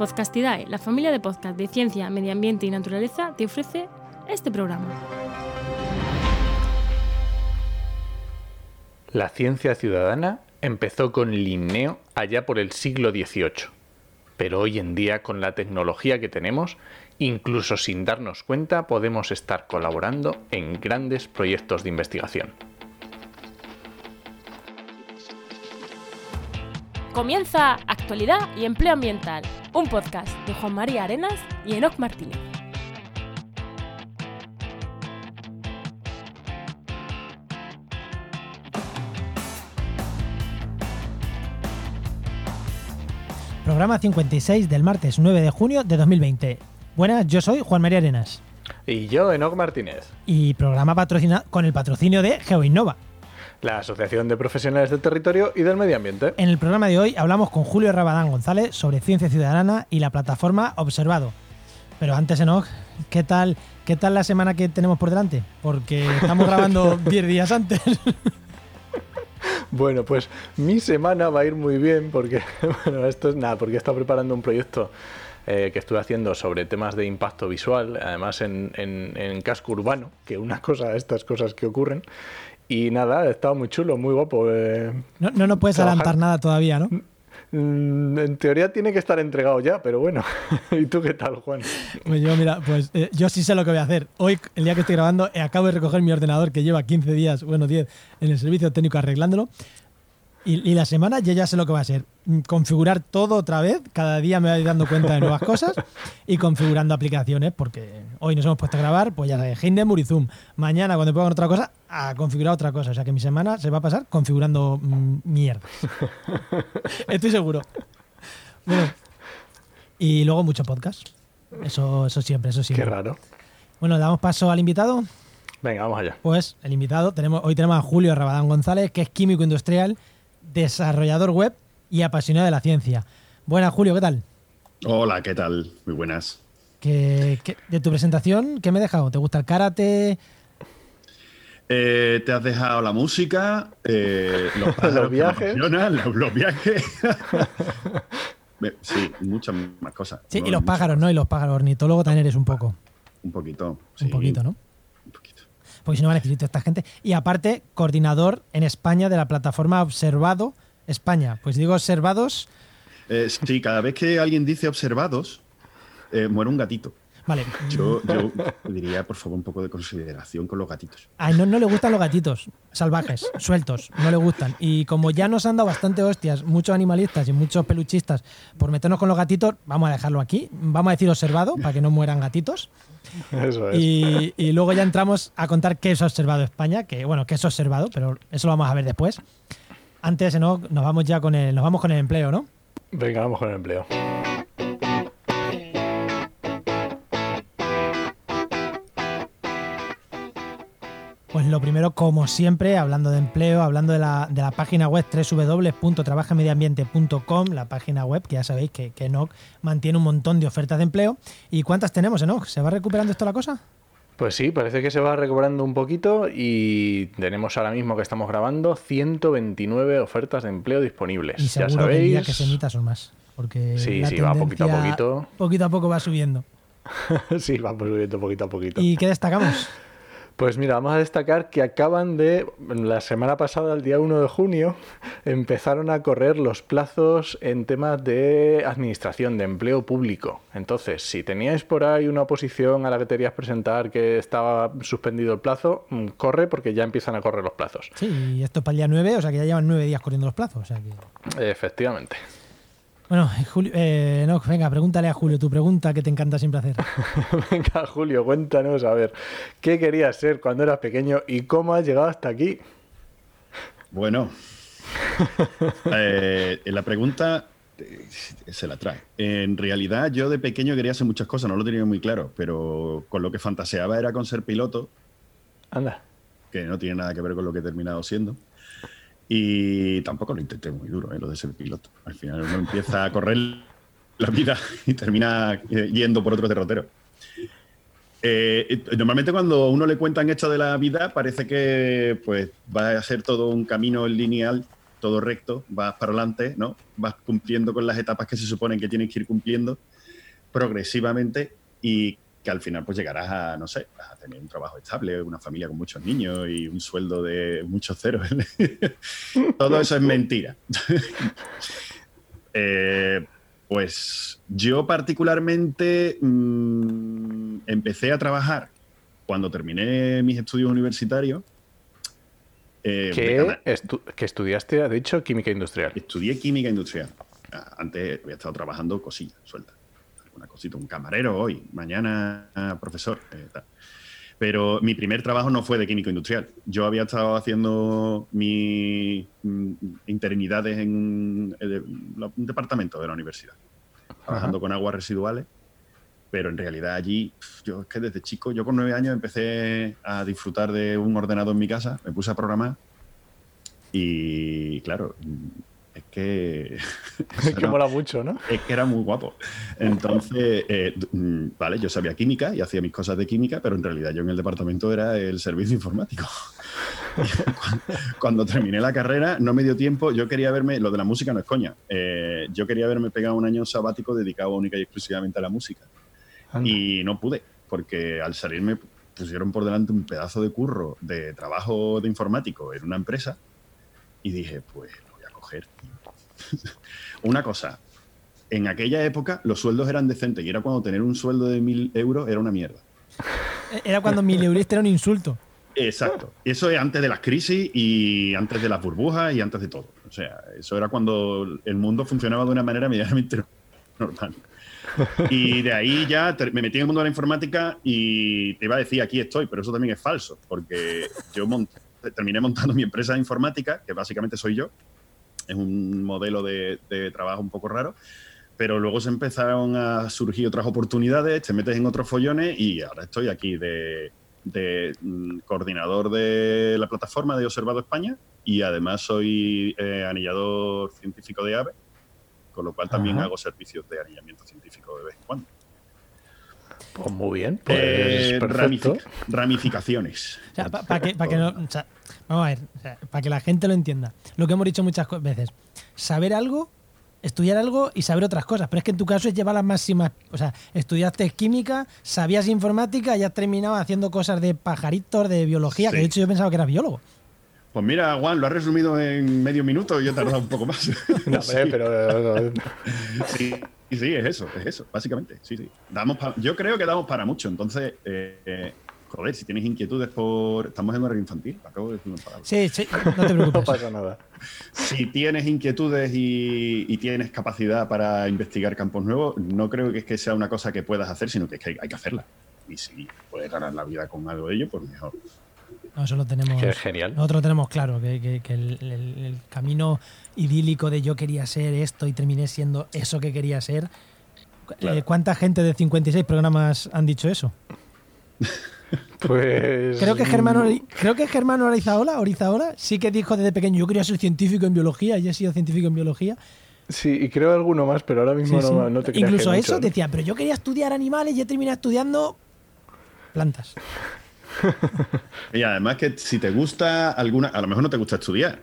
Podcastidae, la familia de podcast de ciencia, medio ambiente y naturaleza, te ofrece este programa. La ciencia ciudadana empezó con Linneo allá por el siglo XVIII, pero hoy en día con la tecnología que tenemos, incluso sin darnos cuenta, podemos estar colaborando en grandes proyectos de investigación. Comienza Actualidad y Empleo Ambiental, un podcast de Juan María Arenas y Enoc Martínez. Programa 56 del martes 9 de junio de 2020. Buenas, yo soy Juan María Arenas. Y yo, Enoc Martínez. Y programa patrocinado con el patrocinio de GeoInnova. La Asociación de Profesionales del Territorio y del Medio Ambiente. En el programa de hoy hablamos con Julio Rabadán González sobre ciencia ciudadana y la plataforma Observado. Pero antes, Enoch, ¿qué tal, ¿qué tal la semana que tenemos por delante? Porque estamos grabando 10 días antes. Bueno, pues mi semana va a ir muy bien porque, bueno, esto es nada, porque he estado preparando un proyecto eh, que estuve haciendo sobre temas de impacto visual, además en, en, en casco urbano, que una cosa, estas cosas que ocurren. Y nada, ha estado muy chulo, muy guapo. Eh, no, no nos puedes trabajar. adelantar nada todavía, ¿no? Mm, En teoría tiene que estar entregado ya, pero bueno. ¿Y tú qué tal, Juan? Pues yo, mira, pues eh, yo sí sé lo que voy a hacer. Hoy, el día que estoy grabando, eh, acabo de recoger mi ordenador que lleva 15 días, bueno, 10, en el servicio técnico arreglándolo. Y, y la semana yo ya sé lo que va a ser. Mm, Configurar todo otra vez. Cada día me voy dando cuenta de nuevas cosas y configurando aplicaciones, porque hoy nos hemos puesto a grabar, pues ya sabes, Hindenburg y Zoom. Mañana, cuando pongan otra cosa, a configurar otra cosa. O sea que mi semana se va a pasar configurando mm, mierda. Estoy seguro. Bueno, y luego mucho podcast. Eso, eso siempre, eso Qué siempre. raro. Bueno, damos paso al invitado. Venga, vamos allá. Pues el invitado, tenemos, hoy tenemos a Julio Rabadán González, que es químico industrial, desarrollador web y apasionado de la ciencia. Buenas, Julio, ¿qué tal? Hola, ¿qué tal? Muy buenas. ¿Qué- qué- de tu presentación, ¿qué me he dejado? ¿Te gusta el karate? Eh, te has dejado la música, eh, los, pájaros me viajes. los, los viajes. Sí, muchas más cosas. Sí, No, y los pájaros, ¿no? Y los pájaros, ornitólogo también eres un poco. Un poquito. Un poquito, ¿no? Porque si no va a necesito esta gente. Y aparte, coordinador en España de la plataforma Observado España. Pues digo observados, Eh, sí, cada vez que alguien dice observados, eh, muere un gatito. Vale. Yo, yo diría, por favor, un poco de consideración con los gatitos. A no, no le gustan los gatitos salvajes, sueltos, no le gustan. Y como ya nos han dado bastante hostias, muchos animalistas y muchos peluchistas, por meternos con los gatitos, vamos a dejarlo aquí. Vamos a decir observado para que no mueran gatitos. Eso es. Y, y luego ya entramos a contar qué es observado España, que bueno, qué es observado, pero eso lo vamos a ver después. Antes ¿no? nos vamos ya con el, nos vamos con el empleo, ¿no? Venga, vamos con el empleo. Pues lo primero, como siempre, hablando de empleo, hablando de la, de la página web www.trabajamediambiente.com, la página web que ya sabéis que, que Enoch mantiene un montón de ofertas de empleo. ¿Y cuántas tenemos, Enoch? ¿Se va recuperando esto la cosa? Pues sí, parece que se va recuperando un poquito y tenemos ahora mismo que estamos grabando 129 ofertas de empleo disponibles. Y ya seguro que el día sabéis. que se emita son más. Porque Sí, sí, va poquito a poquito. Poquito a poco va subiendo. sí, vamos subiendo poquito a poquito. ¿Y qué destacamos? Pues mira, vamos a destacar que acaban de, la semana pasada, el día 1 de junio, empezaron a correr los plazos en temas de administración, de empleo público. Entonces, si teníais por ahí una oposición a la que querías presentar que estaba suspendido el plazo, mm, corre porque ya empiezan a correr los plazos. Sí, y esto es para el día 9, o sea que ya llevan 9 días corriendo los plazos. O sea que... Efectivamente. Bueno, Julio, eh, Enoch, venga, pregúntale a Julio tu pregunta que te encanta siempre hacer. Venga, Julio, cuéntanos, a ver, ¿qué querías ser cuando eras pequeño y cómo has llegado hasta aquí? Bueno, eh, la pregunta eh, se la trae. En realidad, yo de pequeño quería hacer muchas cosas, no lo tenía muy claro, pero con lo que fantaseaba era con ser piloto, Anda. que no tiene nada que ver con lo que he terminado siendo. Y tampoco lo intenté muy duro, eh, lo de ser piloto. Al final uno empieza a correr la vida y termina eh, yendo por otro derrotero. Eh, normalmente cuando uno le cuentan esto de la vida parece que pues va a ser todo un camino lineal todo recto, vas para adelante, ¿no? Vas cumpliendo con las etapas que se suponen que tienes que ir cumpliendo progresivamente y que al final pues llegarás a, no sé, a tener un trabajo estable, una familia con muchos niños y un sueldo de muchos ceros. Todo eso es mentira. Eh, pues yo particularmente mm, empecé a trabajar cuando terminé mis estudios universitarios. Eh, ¿Qué, estudiaste? Ha dicho química industrial. Estudié química industrial. Ah, antes había estado trabajando cosillas, suelta. Una cosita, un camarero hoy, mañana profesor. Eh, Pero mi primer trabajo no fue de químico industrial. Yo había estado haciendo mis mm, interinidades en, un departamento de la universidad, trabajando con aguas residuales pero en realidad allí, yo es que desde chico, yo con nueve años empecé a disfrutar de un ordenador en mi casa, me puse a programar y claro, es que... Es que mola mucho, ¿no? Es que era muy guapo. Entonces, eh, mm, vale, yo sabía química y hacía mis cosas de química, pero en realidad yo en el departamento era el servicio informático. Cuando terminé la carrera, no me dio tiempo. Yo quería verme, lo de la música no es coña. Eh, yo quería haberme pegado un año sabático dedicado única y exclusivamente a la música. Y no pude, porque al salirme pusieron por delante un pedazo de curro de trabajo de informático en una empresa y dije, pues coger. una cosa, en aquella época los sueldos eran decentes y era cuando tener un sueldo de mil euros era una mierda. Era cuando mil euros era un insulto. Exacto. Eso es antes de las crisis y antes de las burbujas y antes de todo. O sea, eso era cuando el mundo funcionaba de una manera medianamente normal. Y de ahí ya me metí en el mundo de la informática y te iba a decir, aquí estoy, pero eso también es falso, porque yo terminé montando mi empresa de informática, que básicamente soy yo. Es un modelo de, trabajo un poco raro pero luego se empezaron a surgir otras oportunidades, te metes en otros follones y ahora estoy aquí de, mm, coordinador de la plataforma de Observado España y además soy eh, anillador científico de aves con lo cual también hago servicios de anillamiento científico de vez en cuando. Pues muy bien. Pues eh, ramificaciones. para que, vamos a ver, para que la gente lo entienda. Lo que hemos dicho muchas veces. Saber algo, estudiar algo y saber otras cosas. Pero es que en tu caso es llevar las máximas. O sea, estudiaste química, sabías informática y has terminado haciendo cosas de pajaritos, de biología, que de hecho yo pensaba que eras biólogo. Pues mira, Juan, lo has resumido en medio minuto y yo he tardado un poco más. No, pero... sí, sí, es eso, es eso, básicamente. Sí, sí. Damos yo creo que damos para mucho. Entonces, eh, joder, si tienes inquietudes por... Estamos en horario infantil, acabo de decir una palabra. Sí, sí, no te preocupes. no pasa nada. Si tienes inquietudes y, tienes capacidad para investigar campos nuevos, no creo que es que sea una cosa que puedas hacer, sino que es que hay que hacerla. Y si puedes ganar la vida con algo de ello, pues mejor. No, eso lo tenemos. genial. Nosotros tenemos claro que, el, camino idílico de yo quería ser esto y terminé siendo eso que quería ser. Eh, ¿Cuánta gente de 56 programas han dicho eso? pues. Creo que Germán, creo que Germán Orizaola, Orizaola sí que dijo desde pequeño: Yo quería ser científico en biología y he sido científico en biología. Sí, y creo alguno más, pero ahora mismo no, te creas Incluso eso decía, pero yo quería estudiar animales y he terminado estudiando plantas. y además que si te gusta alguna, a lo mejor no te gusta estudiar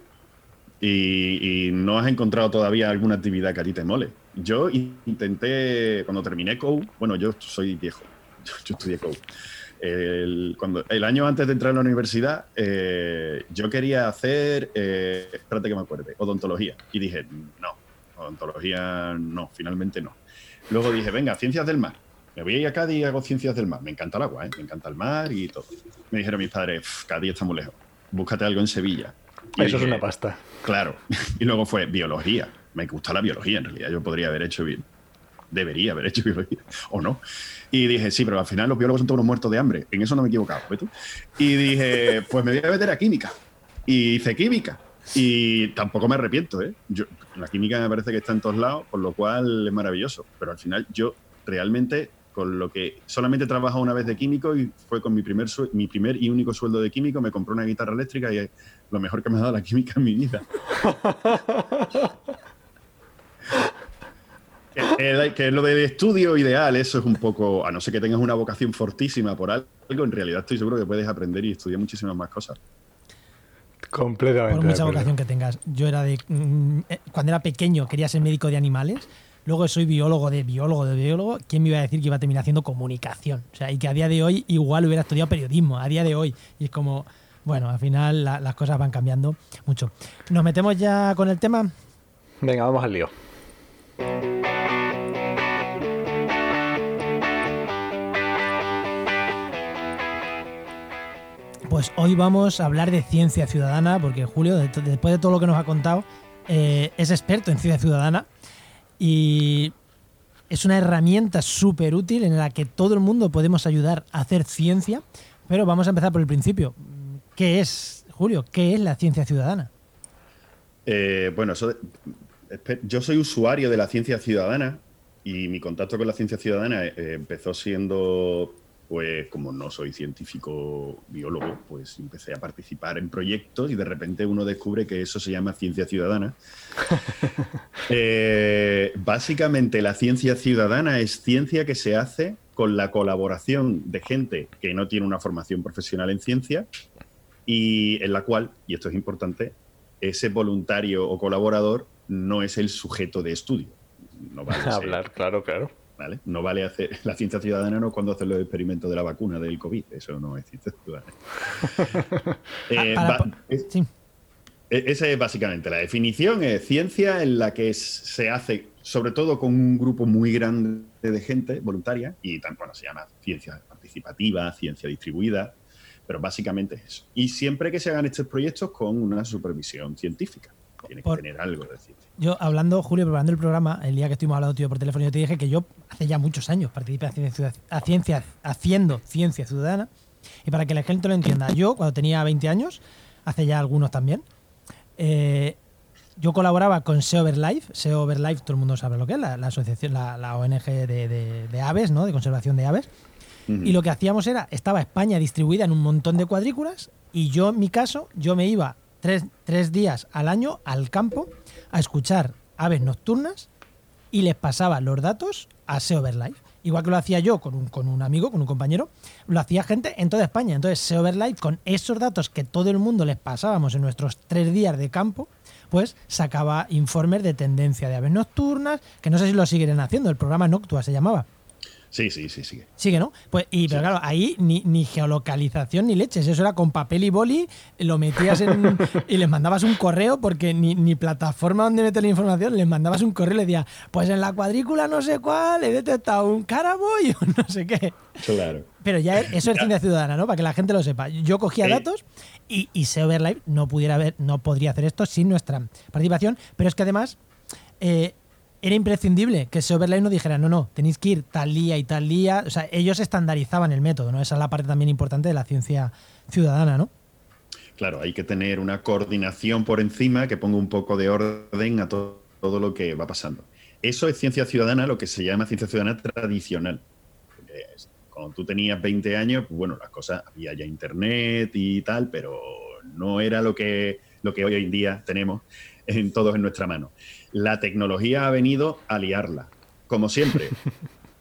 y, no has encontrado todavía alguna actividad que a ti te mole. Yo intenté, cuando terminé COU, bueno, yo soy viejo, yo, estudié COU. El, cuando, el año antes de entrar a la universidad, eh, yo quería hacer, eh, espérate que me acuerde, odontología. Y dije, no, odontología no, finalmente no. Luego dije, venga, ciencias del mar me voy a ir a Cádiz y hago ciencias del mar. Me encanta el agua, ¿eh? me encanta el mar y todo. Me dijeron mis padres, Cádiz está muy lejos, búscate algo en Sevilla. Eso es una pasta. Claro. Y luego fue biología. Me gusta la biología, en realidad. Yo podría haber hecho bien. Debería haber hecho biología, o no. Y dije, sí, pero al final los biólogos son todos unos muertos de hambre. En eso no me he equivocado, ¿ves tú? Y dije, pues me voy a meter a química. Y hice química. Y tampoco me arrepiento, ¿eh? Yo, la química me parece que está en todos lados, por lo cual es maravilloso. Pero al final yo realmente con lo que solamente he trabajado una vez de químico y fue con mi primer, mi primer y único sueldo de químico, me compré una guitarra eléctrica y es lo mejor que me ha dado la química en mi vida. que, es lo de estudio ideal, eso es un poco, a no ser que tengas una vocación fortísima por algo, en realidad estoy seguro que puedes aprender y estudiar muchísimas más cosas. Completamente. Por mucha vocación que tengas. Yo era de. mm, eh, cuando era pequeño quería ser médico de animales. Luego soy biólogo de biólogo de biólogo. ¿Quién me iba a decir que iba a terminar haciendo comunicación? O sea, y que a día de hoy igual hubiera estudiado periodismo, a día de hoy. Y es como, bueno, al final la- las cosas van cambiando mucho. ¿Nos metemos ya con el tema? Venga, vamos al lío. Pues hoy vamos a hablar de ciencia ciudadana, porque Julio, de- después de todo lo que nos ha contado, eh, es experto en ciencia ciudadana y es una herramienta súper útil en la que todo el mundo podemos ayudar a hacer ciencia. Pero vamos a empezar por el principio. ¿Qué es, Julio? ¿Qué es la ciencia ciudadana? Eh, bueno, eso yo soy usuario de la ciencia ciudadana y mi contacto con la ciencia ciudadana eh, empezó siendo, pues como no soy científico biólogo, pues empecé a participar en proyectos y de repente uno descubre que eso se llama ciencia ciudadana. Eh, básicamente la ciencia ciudadana es ciencia que se hace con la colaboración de gente que no tiene una formación profesional en ciencia y en la cual, y esto es importante, ese voluntario o colaborador no es el sujeto de estudio. No vale, ser- Hablar, claro, claro. ¿Vale? No vale hacer la ciencia ciudadana no cuando hacen los experimentos de la vacuna del COVID, eso no es ciencia ciudadana. Eh, Ah, para- es- Sí. e- esa es básicamente la definición, es ciencia en la que es- se hace sobre todo con un grupo muy grande de gente voluntaria y tan, bueno, se llama ciencia participativa, ciencia distribuida, pero básicamente es eso. Y siempre que se hagan estos proyectos con una supervisión científica, tiene que tener algo de. Yo hablando, Julio, preparando el programa, el día que estuvimos hablando tío por teléfono, yo te dije que yo hace ya muchos años participé a ciencia, a ciencia- haciendo ciencia ciudadana. Y para que la gente lo entienda, yo cuando tenía 20 años, hace ya algunos también, eh, yo colaboraba con SEO Overlife. SEO Overlife, todo el mundo sabe lo que es, la, la asociación, la, la ONG de, de- de aves, ¿no? De conservación de aves. Y lo que hacíamos era, estaba España distribuida en un montón de cuadrículas y yo, en mi caso, yo me iba tres, días al año al campo a escuchar aves nocturnas y les pasaba los datos a SEO. Igual que lo hacía yo con un, con un amigo, con un compañero, lo hacía gente en toda España. Entonces, SEO con esos datos que todo el mundo les pasábamos en nuestros tres días de campo, pues sacaba informes de tendencia de aves nocturnas, que no sé si lo siguen haciendo, el programa Noctua se llamaba. Sí, sí, sí, sigue. Sigue, ¿no? Pues, y, pero Sí. claro, ahí ni, ni geolocalización ni leches. Eso era con papel y boli, lo metías en. y les mandabas un correo, porque ni, ni plataforma donde meter la información, les mandabas un correo y le decías, pues en la cuadrícula no sé cuál, he detectado un caraboy o no sé qué. Claro. Pero ya eso es ciencia ciudadana, ¿no? Para que la gente lo sepa. Yo cogía datos y, y SEO Overlive no pudiera haber, no podría hacer esto sin nuestra participación, pero es que además eh, era imprescindible que Overlive no dijera, no, no, tenéis que ir tal día y tal día. O sea, ellos estandarizaban el método, ¿no? Esa es la parte también importante de la ciencia ciudadana, ¿no? Claro, hay que tener una coordinación por encima que ponga un poco de orden a to- todo lo que va pasando. Eso es ciencia ciudadana, lo que se llama ciencia ciudadana tradicional. Cuando tú tenías 20 años, pues bueno, las cosas, había ya internet y tal, pero no era lo que, lo que hoy en día tenemos en todos en nuestra mano. La tecnología ha venido a liarla, como siempre.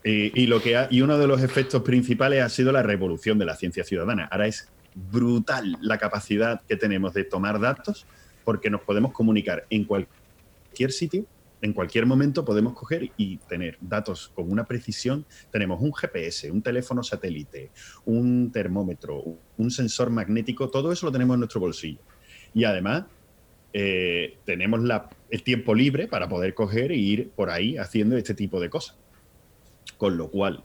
Y, y lo que ha- y uno de los efectos principales ha sido la revolución de la ciencia ciudadana. Ahora es brutal la capacidad que tenemos de tomar datos porque nos podemos comunicar en cualquier sitio, en cualquier momento podemos coger y tener datos con una precisión. Tenemos un GPS, un teléfono satélite, un termómetro, un sensor magnético, todo eso lo tenemos en nuestro bolsillo. Y además eh, tenemos la- el tiempo libre para poder coger e ir por ahí haciendo este tipo de cosas. Con lo cual,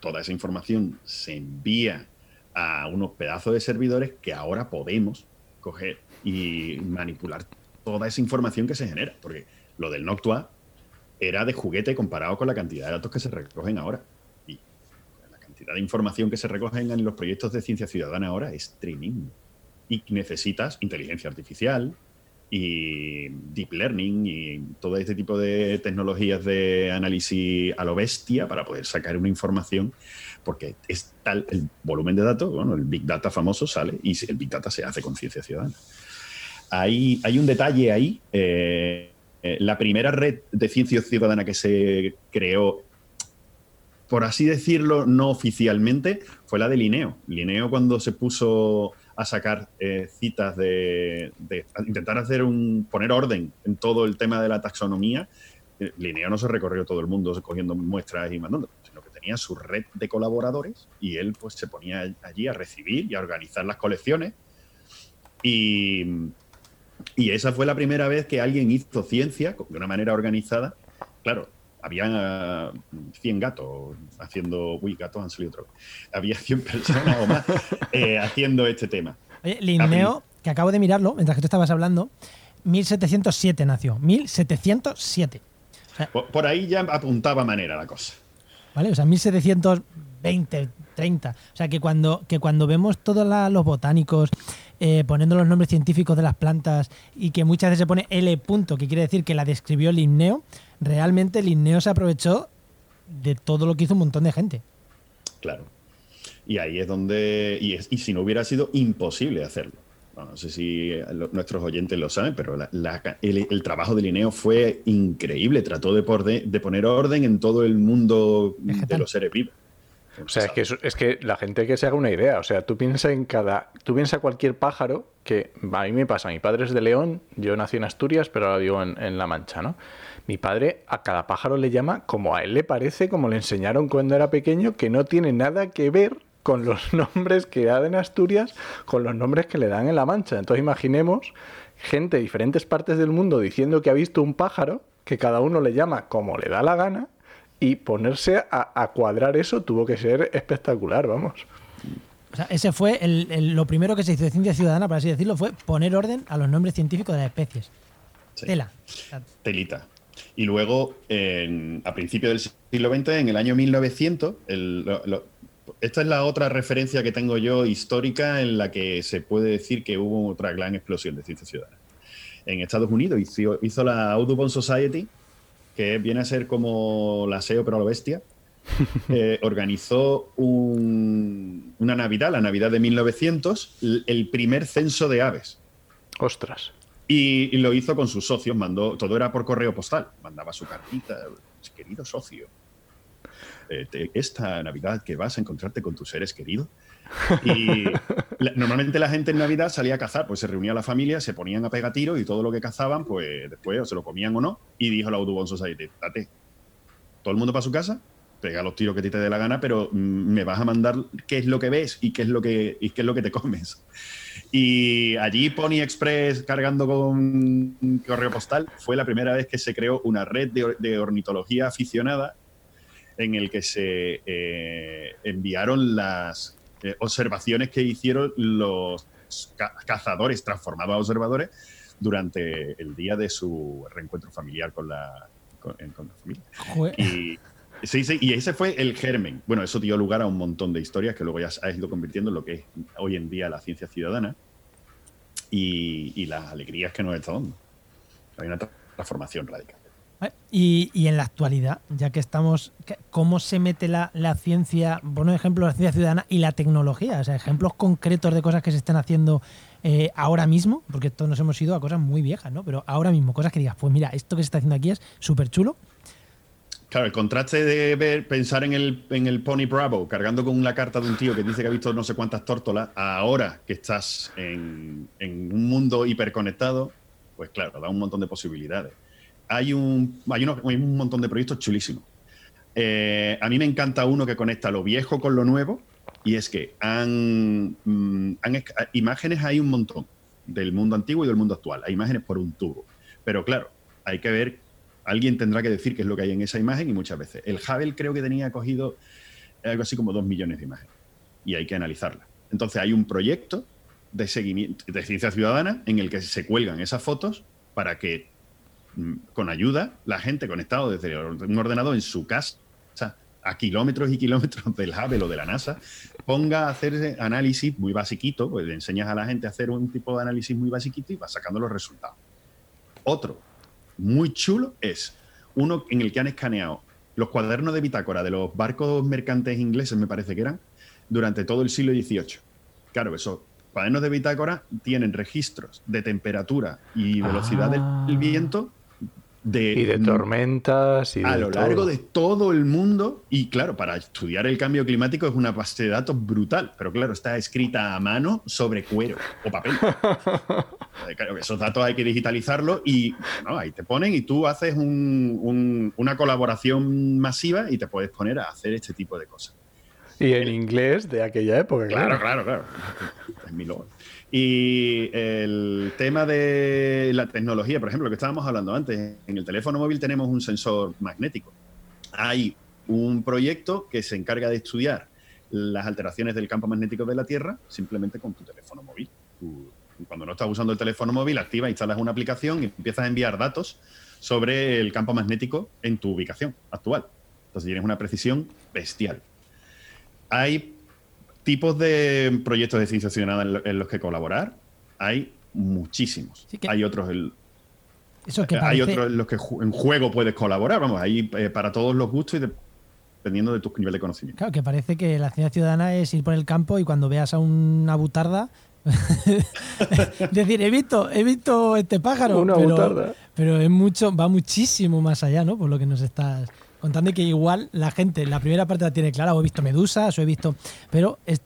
toda esa información se envía a unos pedazos de servidores que ahora podemos coger y manipular toda esa información que se genera. Porque lo del Noctua era de juguete comparado con la cantidad de datos que se recogen ahora. Y la cantidad de información que se recogen en los proyectos de ciencia ciudadana ahora es tremendo. Y necesitas inteligencia artificial y deep learning y todo este tipo de tecnologías de análisis a lo bestia para poder sacar una información porque es tal el volumen de datos, bueno, el Big Data famoso sale y el Big Data se hace con ciencia ciudadana. Hay, hay un detalle ahí. eh, eh, la primera red de ciencia ciudadana que se creó, por así decirlo, no oficialmente, fue la de Lineo. Lineo cuando se puso a sacar eh, citas de, intentar hacer un poner orden en todo el tema de la taxonomía. Eh, Linneo no se recorrió todo el mundo cogiendo muestras y mandando, sino que tenía su red de colaboradores y él pues se ponía allí a recibir y a organizar las colecciones. Y, y esa fue la primera vez que alguien hizo ciencia de una manera organizada. Claro, había 100 gatos haciendo. Uy, gatos han salido otro. Había 100 personas o más eh, haciendo este tema. Oye, Linneo, que acabo de mirarlo mientras que tú estabas hablando, 1707 nació. 1707. por, ahí ya apuntaba manera la cosa. ¿Vale? O sea, 1720, 30. O sea, que cuando, que cuando vemos todos los botánicos eh, poniendo los nombres científicos de las plantas y que muchas veces se pone L punto, que quiere decir que la describió Linneo, realmente Linneo se aprovechó de todo lo que hizo un montón de gente. Claro. Y ahí es donde. Y, si no hubiera sido imposible hacerlo. No, sé si nuestros oyentes lo saben, pero el, trabajo de Linneo fue increíble. Trató de, de, poner orden en todo el mundo de los seres vivos. O sea, es que, es que la gente que se haga una idea. O sea, tú piensas en cada. Tú piensas cualquier pájaro que. A mí me pasa. Mi padre es de León, yo nací en Asturias, pero ahora vivo en, en La Mancha, ¿no? Mi padre a cada pájaro le llama como a él le parece, como le enseñaron cuando era pequeño, que no tiene nada que ver con los nombres que da en Asturias, con los nombres que le dan en La Mancha. Entonces imaginemos gente de diferentes partes del mundo diciendo que ha visto un pájaro, que cada uno le llama como le da la gana, y ponerse a, cuadrar eso tuvo que ser espectacular, vamos. O sea, ese fue lo primero que se hizo de ciencia ciudadana, por así decirlo, fue poner orden a los nombres científicos de las especies. Tela. Telita. Y luego, a principios del siglo XX, en el año 1900, esta es la otra referencia que tengo yo histórica en la que se puede decir que hubo otra gran explosión de ciencia ciudadana. En Estados Unidos hizo, hizo la Audubon Society, que viene a ser como la SEO pero a lo bestia, eh, organizó una Navidad, la Navidad de 1900, el primer censo de aves. Ostras. Y, lo hizo con sus socios, mandó, todo era por correo postal, mandaba su cartita, querido socio, eh, esta Navidad que vas a encontrarte con tus seres queridos. Y normalmente la gente en Navidad salía a cazar, pues se reunía la familia, se ponían a pegar tiros y todo lo que cazaban, pues después o se lo comían o no. Y dijo la Audubon Society, date, todo el mundo para su casa, pega los tiros que te dé la gana, pero mm, me vas a mandar qué es lo que ves y qué es lo que, y qué es lo que te comes. Y allí Pony Express cargando con correo postal fue la primera vez que se creó una red de, ornitología aficionada en el que se eh, enviaron las eh, observaciones que hicieron los cazadores transformados a observadores durante el día de su reencuentro familiar con la, familia. Y, Sí, sí, y ese fue el germen. Bueno, eso dio lugar a un montón de historias que luego ya ha ido convirtiendo en lo que es hoy en día la ciencia ciudadana y, las alegrías que nos está dando. Hay una transformación radical. Y, en la actualidad, ya que estamos, ¿cómo se mete la, ciencia, bueno, ejemplo, la ciencia ciudadana y la tecnología? O sea, ejemplos concretos de cosas que se están haciendo eh, ahora mismo, porque todos nos hemos ido a cosas muy viejas, ¿no? Pero ahora mismo, cosas que digas, pues mira, esto que se está haciendo aquí es súper chulo Claro, el contraste de ver, pensar en el, en el Pony Bravo cargando con la carta de un tío que dice que ha visto no sé cuántas tórtolas, ahora que estás en, un mundo hiperconectado, pues claro, da un montón de posibilidades. Hay un, hay un montón de proyectos chulísimos. Eh, a mí me encanta uno que conecta lo viejo con lo nuevo, y es que han, mm, han, imágenes hay un montón del mundo antiguo y del mundo actual. Hay imágenes por un tubo. Pero claro, hay que ver alguien tendrá que decir qué es lo que hay en esa imagen y muchas veces. El Hubble creo que tenía cogido algo así como dos millones de imágenes y hay que analizarlas. Entonces hay un proyecto de seguimiento de ciencia ciudadana en el que se cuelgan esas fotos para que con ayuda la gente conectado desde un ordenador en su casa a kilómetros y kilómetros del Hubble o de la NASA, ponga a hacer análisis muy basiquito, pues le enseñas a la gente a hacer un tipo de análisis muy basiquito y va sacando los resultados. Otro muy chulo es uno en el que han escaneado los cuadernos de bitácora de los barcos mercantes ingleses, me parece que eran, durante todo el siglo XVIII. Claro, esos cuadernos de bitácora tienen registros de temperatura y velocidad del ah. viento de, y de tormentas y a de lo todo. largo de todo el mundo. Y claro, para estudiar el cambio climático es una base de datos brutal, pero claro, está escrita a mano sobre cuero o papel. Eh, claro, esos datos hay que digitalizarlos y bueno, ahí te ponen y tú haces un- un- una colaboración masiva y te puedes poner a hacer este tipo de cosas. Y en inglés de aquella época, Claro, claro. claro, claro. Es mi logo. Y el tema de la tecnología, por ejemplo, lo que estábamos hablando antes, en el teléfono móvil tenemos un sensor magnético. Hay un proyecto que se encarga de estudiar las alteraciones del campo magnético de la Tierra simplemente con tu teléfono móvil. Tú, cuando no estás usando el teléfono móvil, activas, instalas una aplicación y empiezas a enviar datos sobre el campo magnético en tu ubicación actual. Entonces tienes una precisión bestial. Hay tipos de proyectos de ciencia ciudadana en, lo- en los que colaborar. Hay muchísimos. Que- Hay otros en, Eso que hay otros en los que ju- en juego puedes colaborar. Vamos, hay eh, para todos los gustos y dependiendo de tu nivel de conocimiento. Claro, que parece que la ciencia ciudadana es ir por el campo y cuando veas a una butarda decir, he visto, he visto este pájaro. Una pero, butarda. Pero es mucho, va muchísimo más allá, ¿no? Por lo que nos estás contando que igual la gente, la primera parte la tiene clara, o he visto medusas, o he visto. Pero es-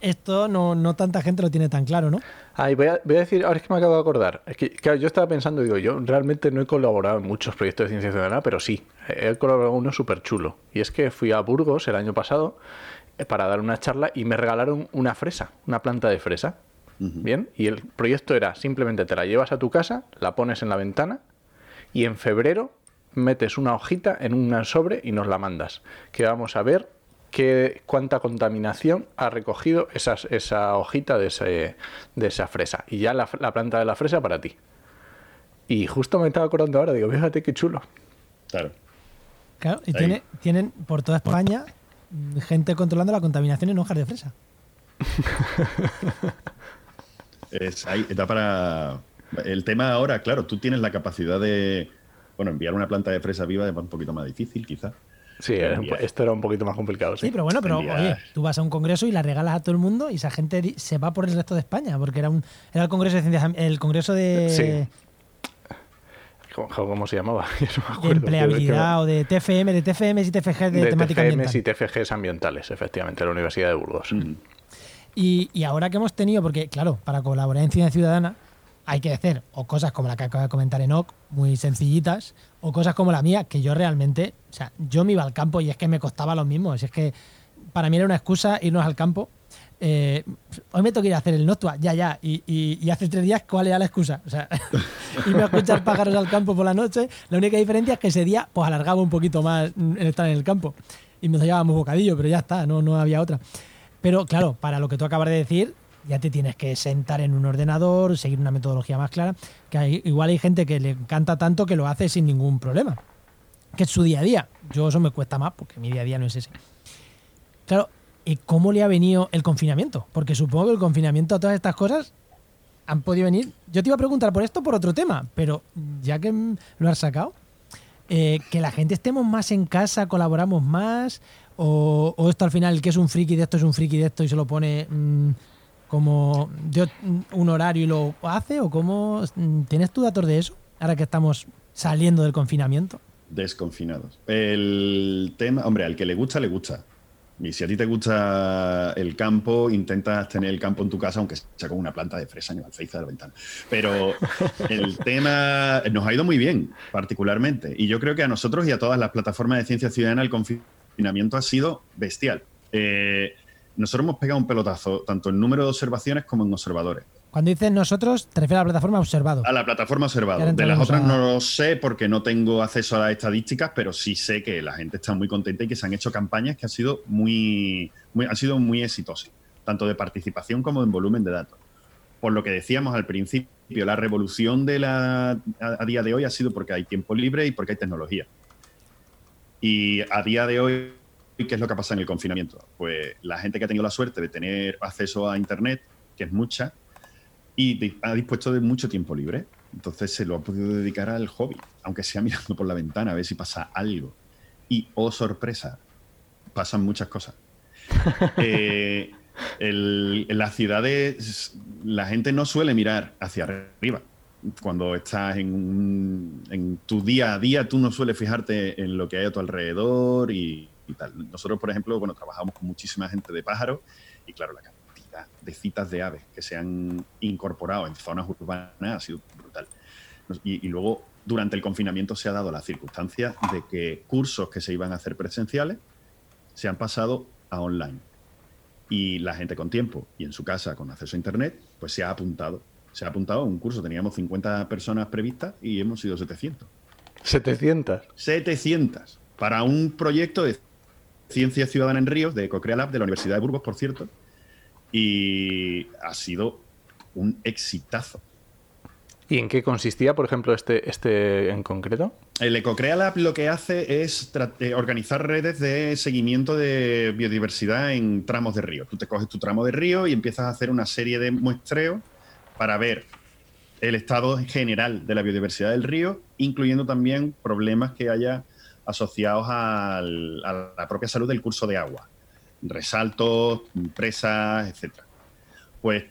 esto no, no tanta gente lo tiene tan claro, ¿no? Ah, y voy a, voy a decir, ahora es que me acabo de acordar. Es que, claro, yo estaba pensando, digo, yo realmente no he colaborado en muchos proyectos de ciencia ciudadana, pero sí, he colaborado en uno súper chulo. Y es que fui a Burgos el año pasado eh, para dar una charla y me regalaron una fresa, una planta de fresa. Bien, y el proyecto era simplemente te la llevas a tu casa, la pones en la ventana y en febrero metes una hojita en un sobre y nos la mandas. Que vamos a ver qué, cuánta contaminación ha recogido esas- esa hojita de, ese- de esa fresa. Y ya la, la planta de la fresa para ti. Y justo me estaba acordando ahora, digo, fíjate qué chulo. Claro. Claro, y tiene, tienen por toda España gente controlando la contaminación en hojas de fresa. Es, ahí, da para. El tema ahora, claro, tú tienes la capacidad de. Bueno, enviar una planta de fresa viva es un poquito más difícil, quizá. Sí, era un po- esto era un poquito más complicado. Sí, Sí, pero bueno, pero Enviar. oye, tú vas a un congreso y la regalas a todo el mundo y esa gente se va por el resto de España, porque era un era el congreso de ciencias, el congreso de, Sí. ¿Cómo, se llamaba? Yo no me de empleabilidad o de TFM, de TFMs y TFG de, de temática TFMs ambiental. y TFGs ambientales, efectivamente, de la Universidad de Burgos. Y, y ahora que hemos tenido, porque claro, para colaborar en Ciencia Ciudadana hay que hacer o cosas como la que acaba de comentar Enoch, muy sencillitas, o cosas como la mía, que yo realmente, o sea, yo me iba al campo y es que me costaba lo mismo. Si es que para mí era una excusa irnos al campo. Eh, hoy me toca ir a hacer el Noctua, ya, ya, y, y- y hace tres días, ¿cuál era la excusa? O sea, irme a escuchar pájaros al campo por la noche. La única diferencia es que ese día, pues alargaba un poquito más el estar en el campo. Y nos llevábamos bocadillo, pero ya está, no, no había otra. Pero claro, para lo que tú acabas de decir, ya te tienes que sentar en un ordenador, seguir una metodología más clara, que hay- igual hay gente que le encanta tanto que lo hace sin ningún problema, que es su día a día. Yo eso me cuesta más porque mi día a día no es ese. Claro, ¿y cómo le ha venido el confinamiento? Porque supongo que el confinamiento a todas estas cosas han podido venir. Yo te iba a preguntar por esto por otro tema, pero ya que lo has sacado, eh, que la gente estemos más en casa, colaboramos más, o, esto al final, que es un friki de esto es un friki de esto y se lo pone mm, como de un horario y lo hace, o cómo tienes tú datos de eso, ahora que estamos saliendo del confinamiento. Desconfinados. El tema, hombre, al que le gusta, le gusta. Y si a ti te gusta el campo, intentas tener el campo en tu casa, aunque sea con una planta de fresa en el alféizar de la ventana. Pero el tema nos ha ido muy bien, particularmente. Y yo creo que a nosotros y a todas las plataformas de ciencia ciudadana el confinamiento ha sido bestial. Eh, nosotros hemos pegado un pelotazo, tanto en número de observaciones como en observadores. Cuando dices nosotros, te refieres a la plataforma observado. A la plataforma observado. De las otras a- no lo sé porque no tengo acceso a las estadísticas, pero sí sé que la gente está muy contenta y que se han hecho campañas que han sido muy, muy- han sido muy exitosas, tanto de participación como en volumen de datos. Por lo que decíamos al principio, la revolución de la, a, a día de hoy ha sido porque hay tiempo libre y porque hay tecnología. Y a día de hoy, ¿qué es lo que pasa en el confinamiento? Pues la gente que ha tenido la suerte de tener acceso a Internet, que es mucha, y ha dispuesto de mucho tiempo libre. Entonces se lo ha podido dedicar al hobby, aunque sea mirando por la ventana a ver si pasa algo. Y, oh sorpresa, pasan muchas cosas. Eh, el- en las ciudades la gente no suele mirar hacia arriba. cuando estás en, en, tu día a día, tú no sueles fijarte en lo que hay a tu alrededor y, y tal. Nosotros, por ejemplo, bueno, trabajamos con muchísima gente de pájaros y claro, la cantidad de citas de aves que se han incorporado en zonas urbanas ha sido brutal. Y, y luego, durante el confinamiento se ha dado la circunstancia de que cursos que se iban a hacer presenciales se han pasado a online. Y la gente con tiempo y en su casa con acceso a Internet, pues se ha apuntado. Se ha apuntado a un curso. Teníamos 50 personas previstas y hemos sido 700. ¿700? 700. Para un proyecto de Ciencia Ciudadana en Ríos, de Cocrea Lab, de la Universidad de Burgos, por cierto. Y ha sido un exitazo. ¿Y en qué consistía, por ejemplo, este, este en concreto? El Ecocrea Lab lo que hace es eh, organizar redes de seguimiento de biodiversidad en tramos de río. Tú te coges tu tramo de río y empiezas a hacer una serie de muestreos para ver el estado general de la biodiversidad del río, incluyendo también problemas que haya asociados al, a la propia salud del curso de agua, resaltos, presas, etc. Pues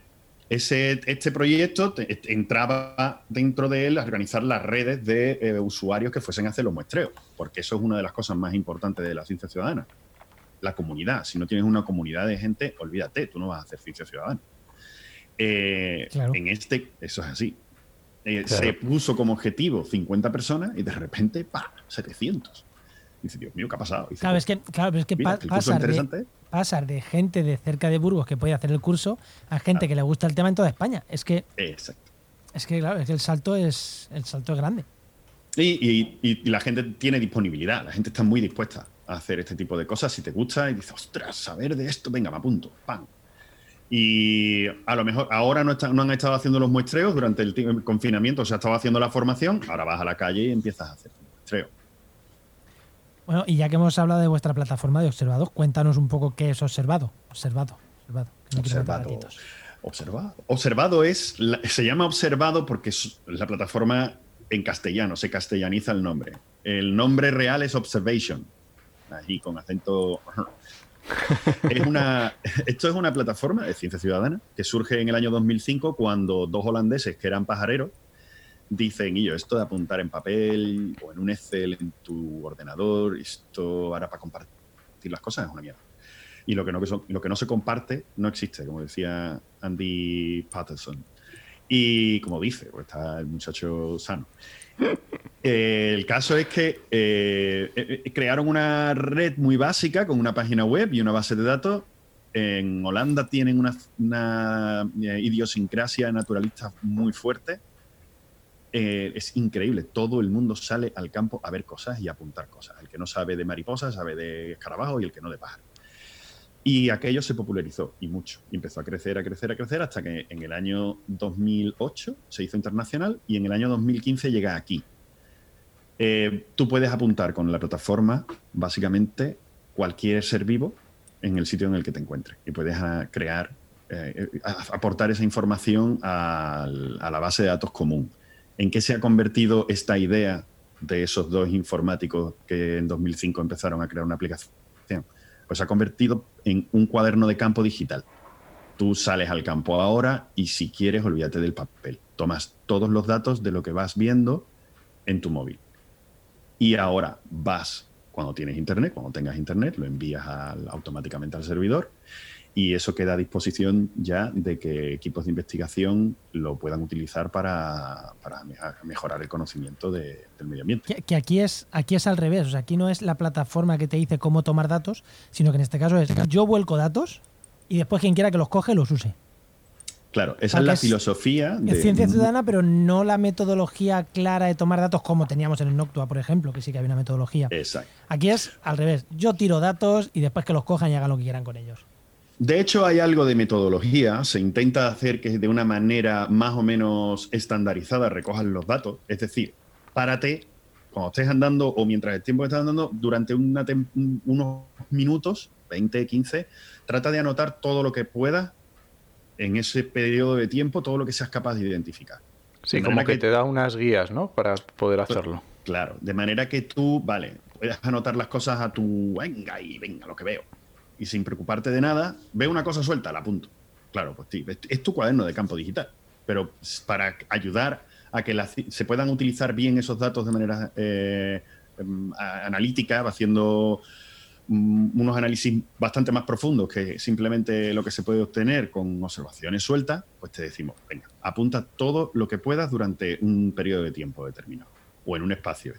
ese, este proyecto entraba dentro de él a organizar las redes de eh, usuarios que fuesen a hacer los muestreos, porque eso es una de las cosas más importantes de la ciencia ciudadana. La comunidad. Si no tienes una comunidad de gente, olvídate, tú no vas a hacer ciencia ciudadana. Eh, En este, eso es así. Eh, Se puso como objetivo 50 personas y de repente, ¡pa! 700. Dice, Dios mío, ¿qué ha pasado? Dice, claro, es que, claro, es que mira, pa pasar, de, pasar, de, gente de cerca de Burgos que puede hacer el curso a gente claro. que le gusta el tema en toda España. Es que. Exacto. Es que, claro, es que el salto es, el salto es grande. Y, y, y, la gente tiene disponibilidad, la gente está muy dispuesta a hacer este tipo de cosas si te gusta y dices, ostras, saber de esto, venga, me apunto, ¡pam! Y a lo mejor ahora no, está, no, han estado haciendo los muestreos durante el, el confinamiento, o sea, estado haciendo la formación, ahora vas a la calle y empiezas a hacer muestreo. Bueno, y ya que hemos hablado de vuestra plataforma de observados, cuéntanos un poco qué es observado. Observado, observado. No observado. Observado. Observado es, se llama observado porque es la plataforma en castellano, se castellaniza el nombre. El nombre real es Observation, ahí con acento es una, esto es una plataforma de ciencia ciudadana que surge en el año 2005 cuando dos holandeses que eran pajareros dicen, y yo, esto de apuntar en papel o en un Excel en tu ordenador, esto ahora para compartir las cosas es una mierda. Y lo que no, lo que no se comparte no existe, como decía Andy Patterson. Y como dice, pues está el muchacho sano. Eh, el caso es que eh, eh, crearon una red muy básica con una página web y una base de datos. En Holanda tienen una, una idiosincrasia naturalista muy fuerte. Es increíble. Todo el mundo sale al campo a ver cosas y a apuntar cosas. El que no sabe de mariposas sabe de escarabajos y el que no de pájaros. Y aquello se popularizó y mucho. Y empezó a crecer, a crecer, a crecer hasta que en el año 2008 se hizo internacional y en el año 2015 llega aquí. Eh, tú puedes apuntar con la plataforma básicamente cualquier ser vivo en el sitio en el que te encuentres y puedes a, crear, eh, aportar esa información a la base de datos común. ¿En qué se ha convertido esta idea de esos dos informáticos que en 2005 empezaron a crear una aplicación? pues se ha convertido en un cuaderno de campo digital. Tú sales al campo ahora y si quieres, olvídate del papel. Tomas todos los datos de lo que vas viendo en tu móvil. Y ahora vas, cuando tienes internet, cuando tengas internet, lo envías automáticamente al servidor y eso queda a disposición ya de que equipos de investigación lo puedan utilizar para, para mejorar el conocimiento de, del medio ambiente. Que, que, aquí, es, aquí es al revés, o sea, aquí no es la plataforma que te dice cómo tomar datos, sino que en este caso es yo vuelco datos y después quien quiera que los coge los use. Claro, esa es la es, filosofía. De... Es ciencia ciudadana, pero no la metodología clara de tomar datos como teníamos en el Noctua, por ejemplo, que sí que había una metodología. Exacto. Aquí es al revés. Yo tiro datos y después que los cojan y hagan lo que quieran con ellos. De hecho, hay algo de metodología. Se intenta hacer que de una manera más o menos estandarizada recojan los datos. Es decir, párate cuando estés andando o mientras el tiempo que estás andando, durante una unos minutos, 20, 15, trata de anotar todo lo que puedas en ese periodo de tiempo, todo lo que seas capaz de identificar. Sí, de como que, que, te da unas guías, ¿no? Para poder hacerlo. Claro, de manera que tú, vale, puedas anotar las cosas a tu, venga y venga, lo que veo y sin preocuparte de nada, ve una cosa suelta, la apunto. Claro, pues es tu cuaderno de campo digital, pero para ayudar a que se puedan utilizar bien esos datos de manera eh, em, analítica, haciendo mm, unos análisis bastante más profundos que simplemente lo que se puede obtener con observaciones sueltas, pues te decimos, venga, apunta todo lo que puedas durante un periodo de tiempo determinado o en un espacio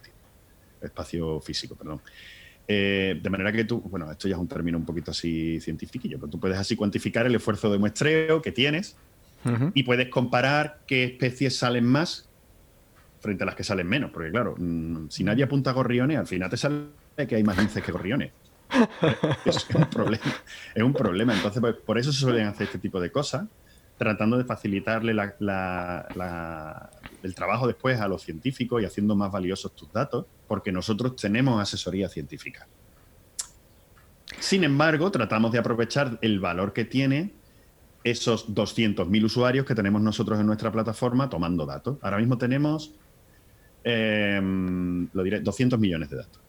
espacio físico, perdón. Eh, de manera que tú, bueno, esto ya es un término un poquito así científico, pero tú puedes así cuantificar el esfuerzo de muestreo que tienes y puedes comparar qué especies salen más frente a las que salen menos. Porque claro, mm, si nadie apunta a gorriones, al final te sale que hay más linces que gorriones. es un problema. Es un problema. Entonces, pues, por eso se suelen hacer este tipo de cosas, tratando de facilitarle el trabajo después a los científicos y haciendo más valiosos tus datos, porque nosotros tenemos asesoría científica. Sin embargo, tratamos de aprovechar el valor que tiene esos 200.000 usuarios que tenemos nosotros en nuestra plataforma tomando datos. Ahora mismo tenemos, em, lo diré, 200 millones de datos.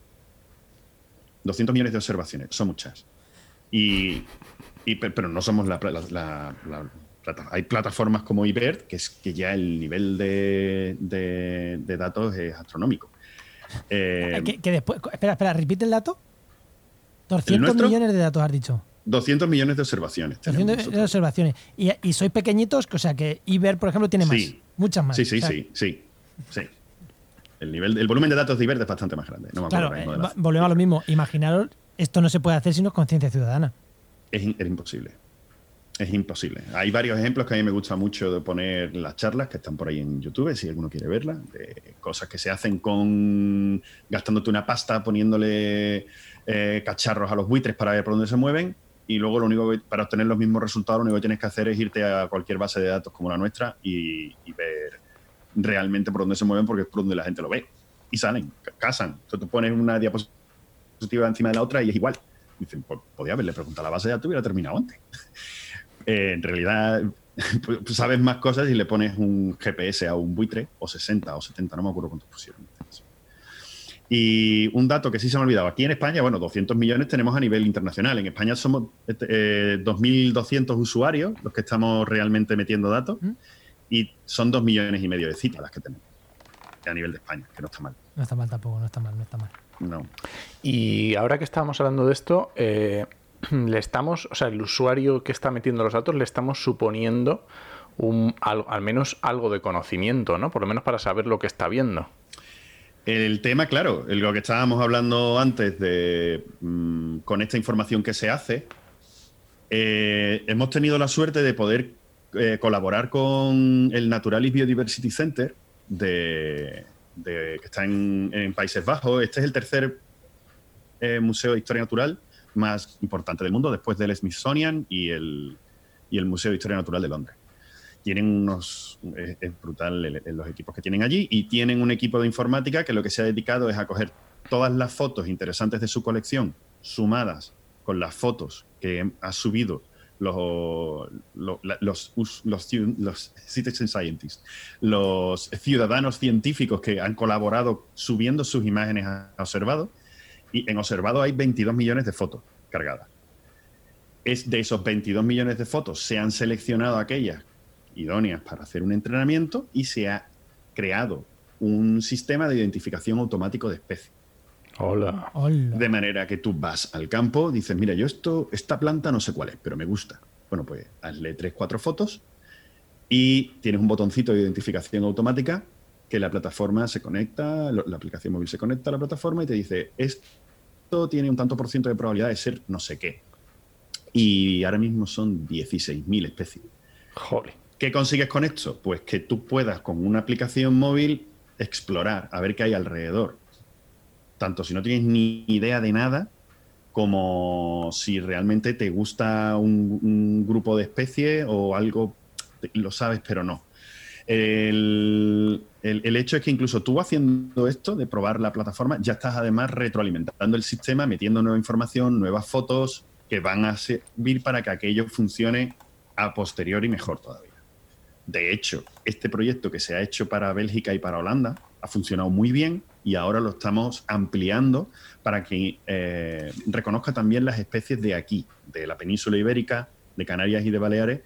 200 millones de observaciones, son muchas. Y, pero no somos la, hay plataformas como IBERT, que es que ya el nivel de, datos es astronómico. Eh, que, después, espera, espera, repite el dato. 200 millones de datos has dicho. 200 millones de observaciones. 200 de observaciones. Y, y sois pequeñitos, o sea que Iber, por ejemplo, tiene más. Muchas más. Sí, sí, sí, sí, sí. El, nivel, el volumen de datos de Iber es bastante más grande. claro, eh, volvemos a lo mismo. Imaginaros, esto no se puede hacer sino conciencia ciudadana. Es, es, imposible. Es imposible. Hay varios ejemplos que a mí me gusta mucho de poner las charlas que están por ahí en YouTube, si alguno quiere verlas, de cosas que se hacen con gastándote una pasta, poniéndole eh, cacharros a los buitres para ver por dónde se mueven y luego lo único que, para obtener los mismos resultados, lo único que tienes que hacer es irte a cualquier base de datos como la nuestra y, ver realmente por dónde se mueven, porque es por donde la gente lo ve. Y salen, casan. Entonces tú pones una diapositiva encima de la otra y es igual. Dicen, pues podía haberle preguntado a la base de datos y hubiera terminado antes. Eh, en realidad, pues, sabes más cosas y le pones un GPS a un buitre, o 60 o 70, no me acuerdo cuántos pusieron. Y un dato que sí se me ha olvidado, aquí en España, bueno, 200 millones tenemos a nivel internacional. En España somos 2.200 este, eh, usuarios los que estamos realmente metiendo datos y son 2 millones y medio de citas las que tenemos a nivel de España, que no está mal. No está mal tampoco, no está mal, no está mal. No. Y ahora que estábamos hablando de esto, eh, le estamos, o sea, el usuario que está metiendo los datos le estamos suponiendo un, al menos algo de conocimiento, ¿no? Por lo menos para saber lo que está viendo. El tema, claro, lo que estábamos hablando antes de mm, con esta información que se hace, eh, hemos tenido la suerte de poder eh, colaborar con el Naturalis Biodiversity Center de, que está en, Países Bajos. Este es el tercer eh, museo de historia natural más importante del mundo, después del Smithsonian y el, y el Museo de Historia Natural de Londres tienen unos, es, brutal los equipos que tienen allí y tienen un equipo de informática que lo que se ha dedicado es a coger todas las fotos interesantes de su colección sumadas con las fotos que ha subido los, los, los, los, citizen scientists, los ciudadanos científicos que han colaborado subiendo sus imágenes a observado. Y en observado hay 22 millones de fotos cargadas. Es de esos 22 millones de fotos se han seleccionado aquellas idóneas para hacer un entrenamiento y se ha creado un sistema de identificación automático de especies. Hola. De manera que tú vas al campo, dices, mira, yo esto, esta planta no sé cuál es, pero me gusta. Bueno, pues hazle tres, cuatro fotos y tienes un botoncito de identificación automática que la plataforma se conecta, la aplicación móvil se conecta a la plataforma y te dice, esto tiene un tanto por ciento de probabilidad de ser no sé qué. Y ahora mismo son 16.000 especies. Joder. ¿Qué consigues con esto? Pues que tú puedas con una aplicación móvil explorar, a ver qué hay alrededor. Tanto si no tienes ni idea de nada, como si realmente te gusta un, grupo de especies o algo, lo sabes, pero no. El, hecho es que incluso tú haciendo esto, de probar la plataforma, ya estás además retroalimentando el sistema, metiendo nueva información, nuevas fotos que van a servir para que aquello funcione a posteriori mejor todavía. De hecho, este proyecto que se ha hecho para Bélgica y para Holanda ha funcionado muy bien y ahora lo estamos ampliando para que eh, reconozca también las especies de aquí, de la península ibérica, de Canarias y de Baleares,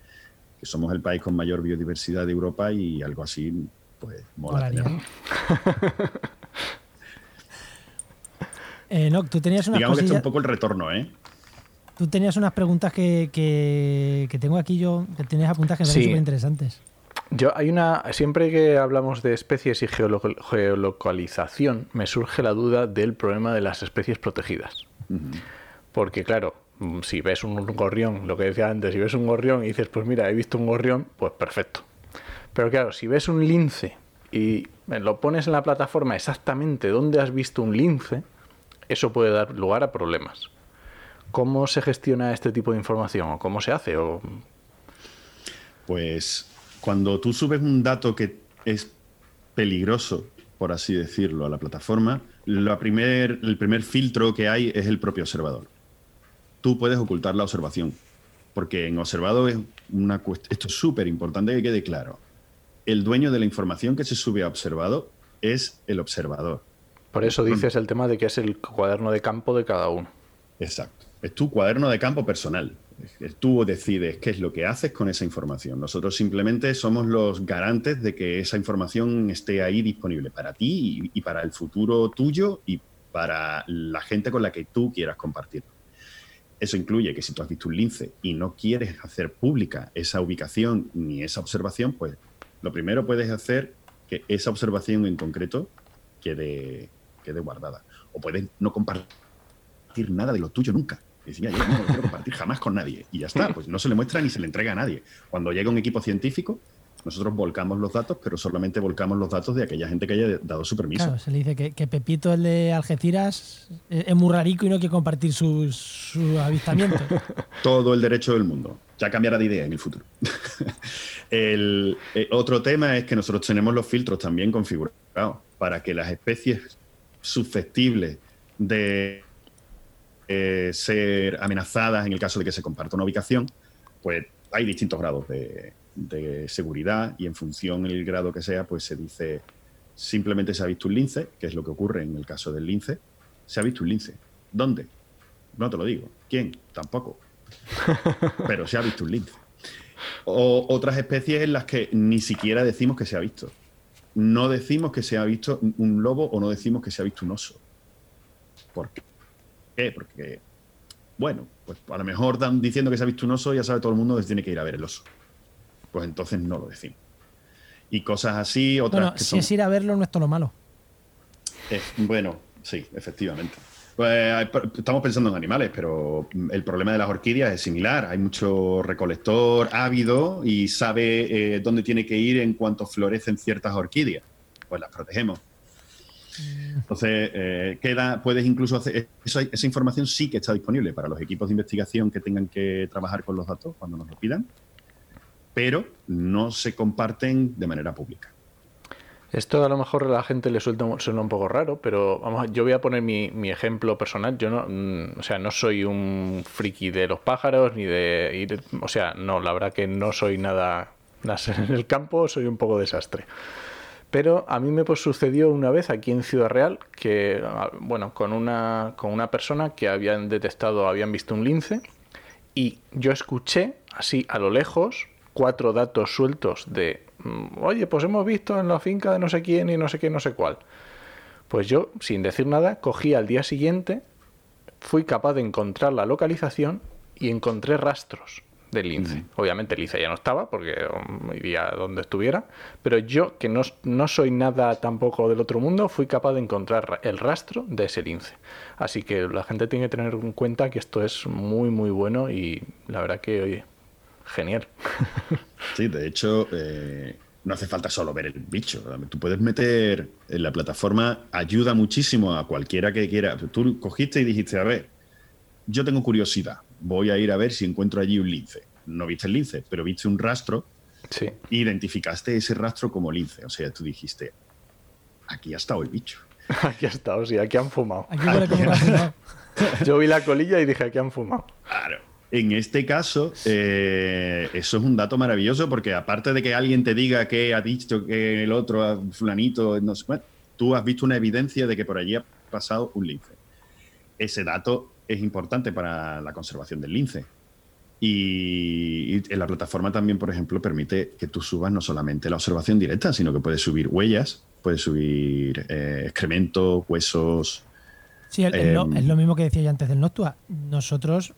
que somos el país con mayor biodiversidad de Europa y algo así pues mola. Tenerlo. Eh, no, tú tenías unas Digamos que este es cosillas- un poco el retorno, ¿eh? Tú tenías unas preguntas que, que, que tengo aquí yo, que tenías apuntadas que me Sí. súper interesantes. Yo hay una siempre que hablamos de especies y geolo- geolocalización me surge la duda del problema de las especies protegidas. Porque claro, si ves un gorrión, lo que decía antes, si ves un gorrión y dices, pues mira, he visto un gorrión, pues perfecto. Pero claro, si ves un lince y lo pones en la plataforma exactamente donde has visto un lince, eso puede dar lugar a problemas. ¿Cómo se gestiona este tipo de información? ¿O cómo se hace? ¿O Pues cuando tú subes un dato que es peligroso, por así decirlo, a la plataforma, el primer filtro que hay es el propio observador. Tú puedes ocultar la observación, porque en observado es una cuest- esto es súper importante que quede claro. El dueño de la información que se sube a observado es el observador. Por eso dices el tema de que es el cuaderno de campo de cada uno. Exacto. Es tu cuaderno de campo personal. Tú decides qué es lo que haces con esa información. Nosotros simplemente somos los garantes de que esa información esté ahí disponible para ti y, y para el futuro tuyo y para la gente con la que tú quieras compartir. Eso incluye que si tú has visto un lince y no quieres hacer pública esa ubicación ni esa observación, pues lo primero puedes hacer que esa observación en concreto quede, quede guardada. O puedes no compartir nada de lo tuyo nunca. Y decir, "Mira, yo no lo quiero compartir jamás con nadie. Y ya está, pues no se le muestra ni se le entrega a nadie. Cuando llega un equipo científico, nosotros volcamos los datos, pero solamente volcamos los datos de aquella gente que haya dado su permiso. Claro, se le dice que, que Pepito, el de Algeciras, es muy rarico y no quiere compartir sus, sus avistamientos. Todo el derecho del mundo. Ya cambiará de idea en el futuro. el eh, otro tema es que nosotros tenemos los filtros también configurados para que las especies susceptibles de eh, ser amenazadas en el caso de que se comparta una ubicación, pues hay distintos grados de, de seguridad y en función del grado que sea, pues se dice simplemente se ha visto un lince, que es lo que ocurre en el caso del lince. Se ha visto un lince. ¿Dónde? No te lo digo. ¿Quién? Tampoco. Pero se ha visto un lince. O otras especies en las que ni siquiera decimos que se ha visto. No decimos que se ha visto un lobo o no decimos que se ha visto un oso. ¿Por qué? Porque, bueno, pues a lo mejor dan diciendo que se ha visto un oso, ya sabe todo el mundo que tiene que ir a ver el oso. Pues entonces no lo decimos. Y cosas así, otras Bueno, que si son... es ir a verlo, no es todo lo malo. Eh, bueno, sí, efectivamente. Pues, estamos pensando en animales, pero mm, el problema de las orquídeas es similar. Hay mucho recolector ávido y sabe eh, dónde tiene que ir en cuanto florecen ciertas orquídeas. Pues las protegemos. Entonces, eh, queda, puedes incluso hacer. Esa, esa información sí que está disponible para los equipos de investigación que tengan que trabajar con los datos cuando nos lo pidan, pero no se comparten de manera pública. Esto a lo mejor a la gente le suelta, suena un poco raro, pero vamos, yo voy a poner mi, ejemplo personal. Yo no, mm, o sea, no soy un friki de los pájaros ni de ir, o sea, no, la verdad que no soy nada, nada en el campo, soy un poco desastre. Pero a mí me pues, sucedió una vez aquí en Ciudad Real que, ah, bueno, con una, con una persona que habían detectado, habían visto un lince y yo escuché así a lo lejos cuatro datos sueltos de, mm, oye, pues hemos visto en la finca de no sé quién y no sé qué, no sé cuál. Pues yo, sin decir nada, cogí al día siguiente, fui capaz de encontrar la localización y encontré rastros del lince. Obviamente el lince ya no estaba porque um, iría donde estuviera, pero yo, que no, no soy nada tampoco del otro mundo, fui capaz de encontrar ra- el rastro de ese lince. Así que la gente tiene que tener en cuenta que esto es muy, muy bueno y la verdad que, oye, genial. Sí, de hecho, eh, no hace falta solo ver el bicho. Tú puedes meter en la plataforma, ayuda muchísimo a cualquiera que quiera. Tú cogiste y dijiste, a ver, yo tengo curiosidad, voy a ir a ver si encuentro allí un lince. No viste el lince, pero viste un rastro, Sí. identificaste ese rastro como lince. O sea, tú dijiste, aquí ha estado el bicho. Aquí ha estado, sí, aquí han fumado. Aquí como vacilado. Yo vi la colilla y dije, aquí han fumado. Claro. En este caso, eh, eso es un dato maravilloso porque aparte de que alguien te diga que ha dicho que el otro, fulanito, no sé, bueno, tú has visto una evidencia de que por allí ha pasado un lince. Ese dato es importante para la conservación del lince. Y, en la plataforma también, por ejemplo, permite que tú subas no solamente la observación directa, sino que puedes subir huellas, puedes subir eh, excrementos, huesos. Sí, es, lo, em, es lo mismo que decía yo antes del Noctua. Nosotros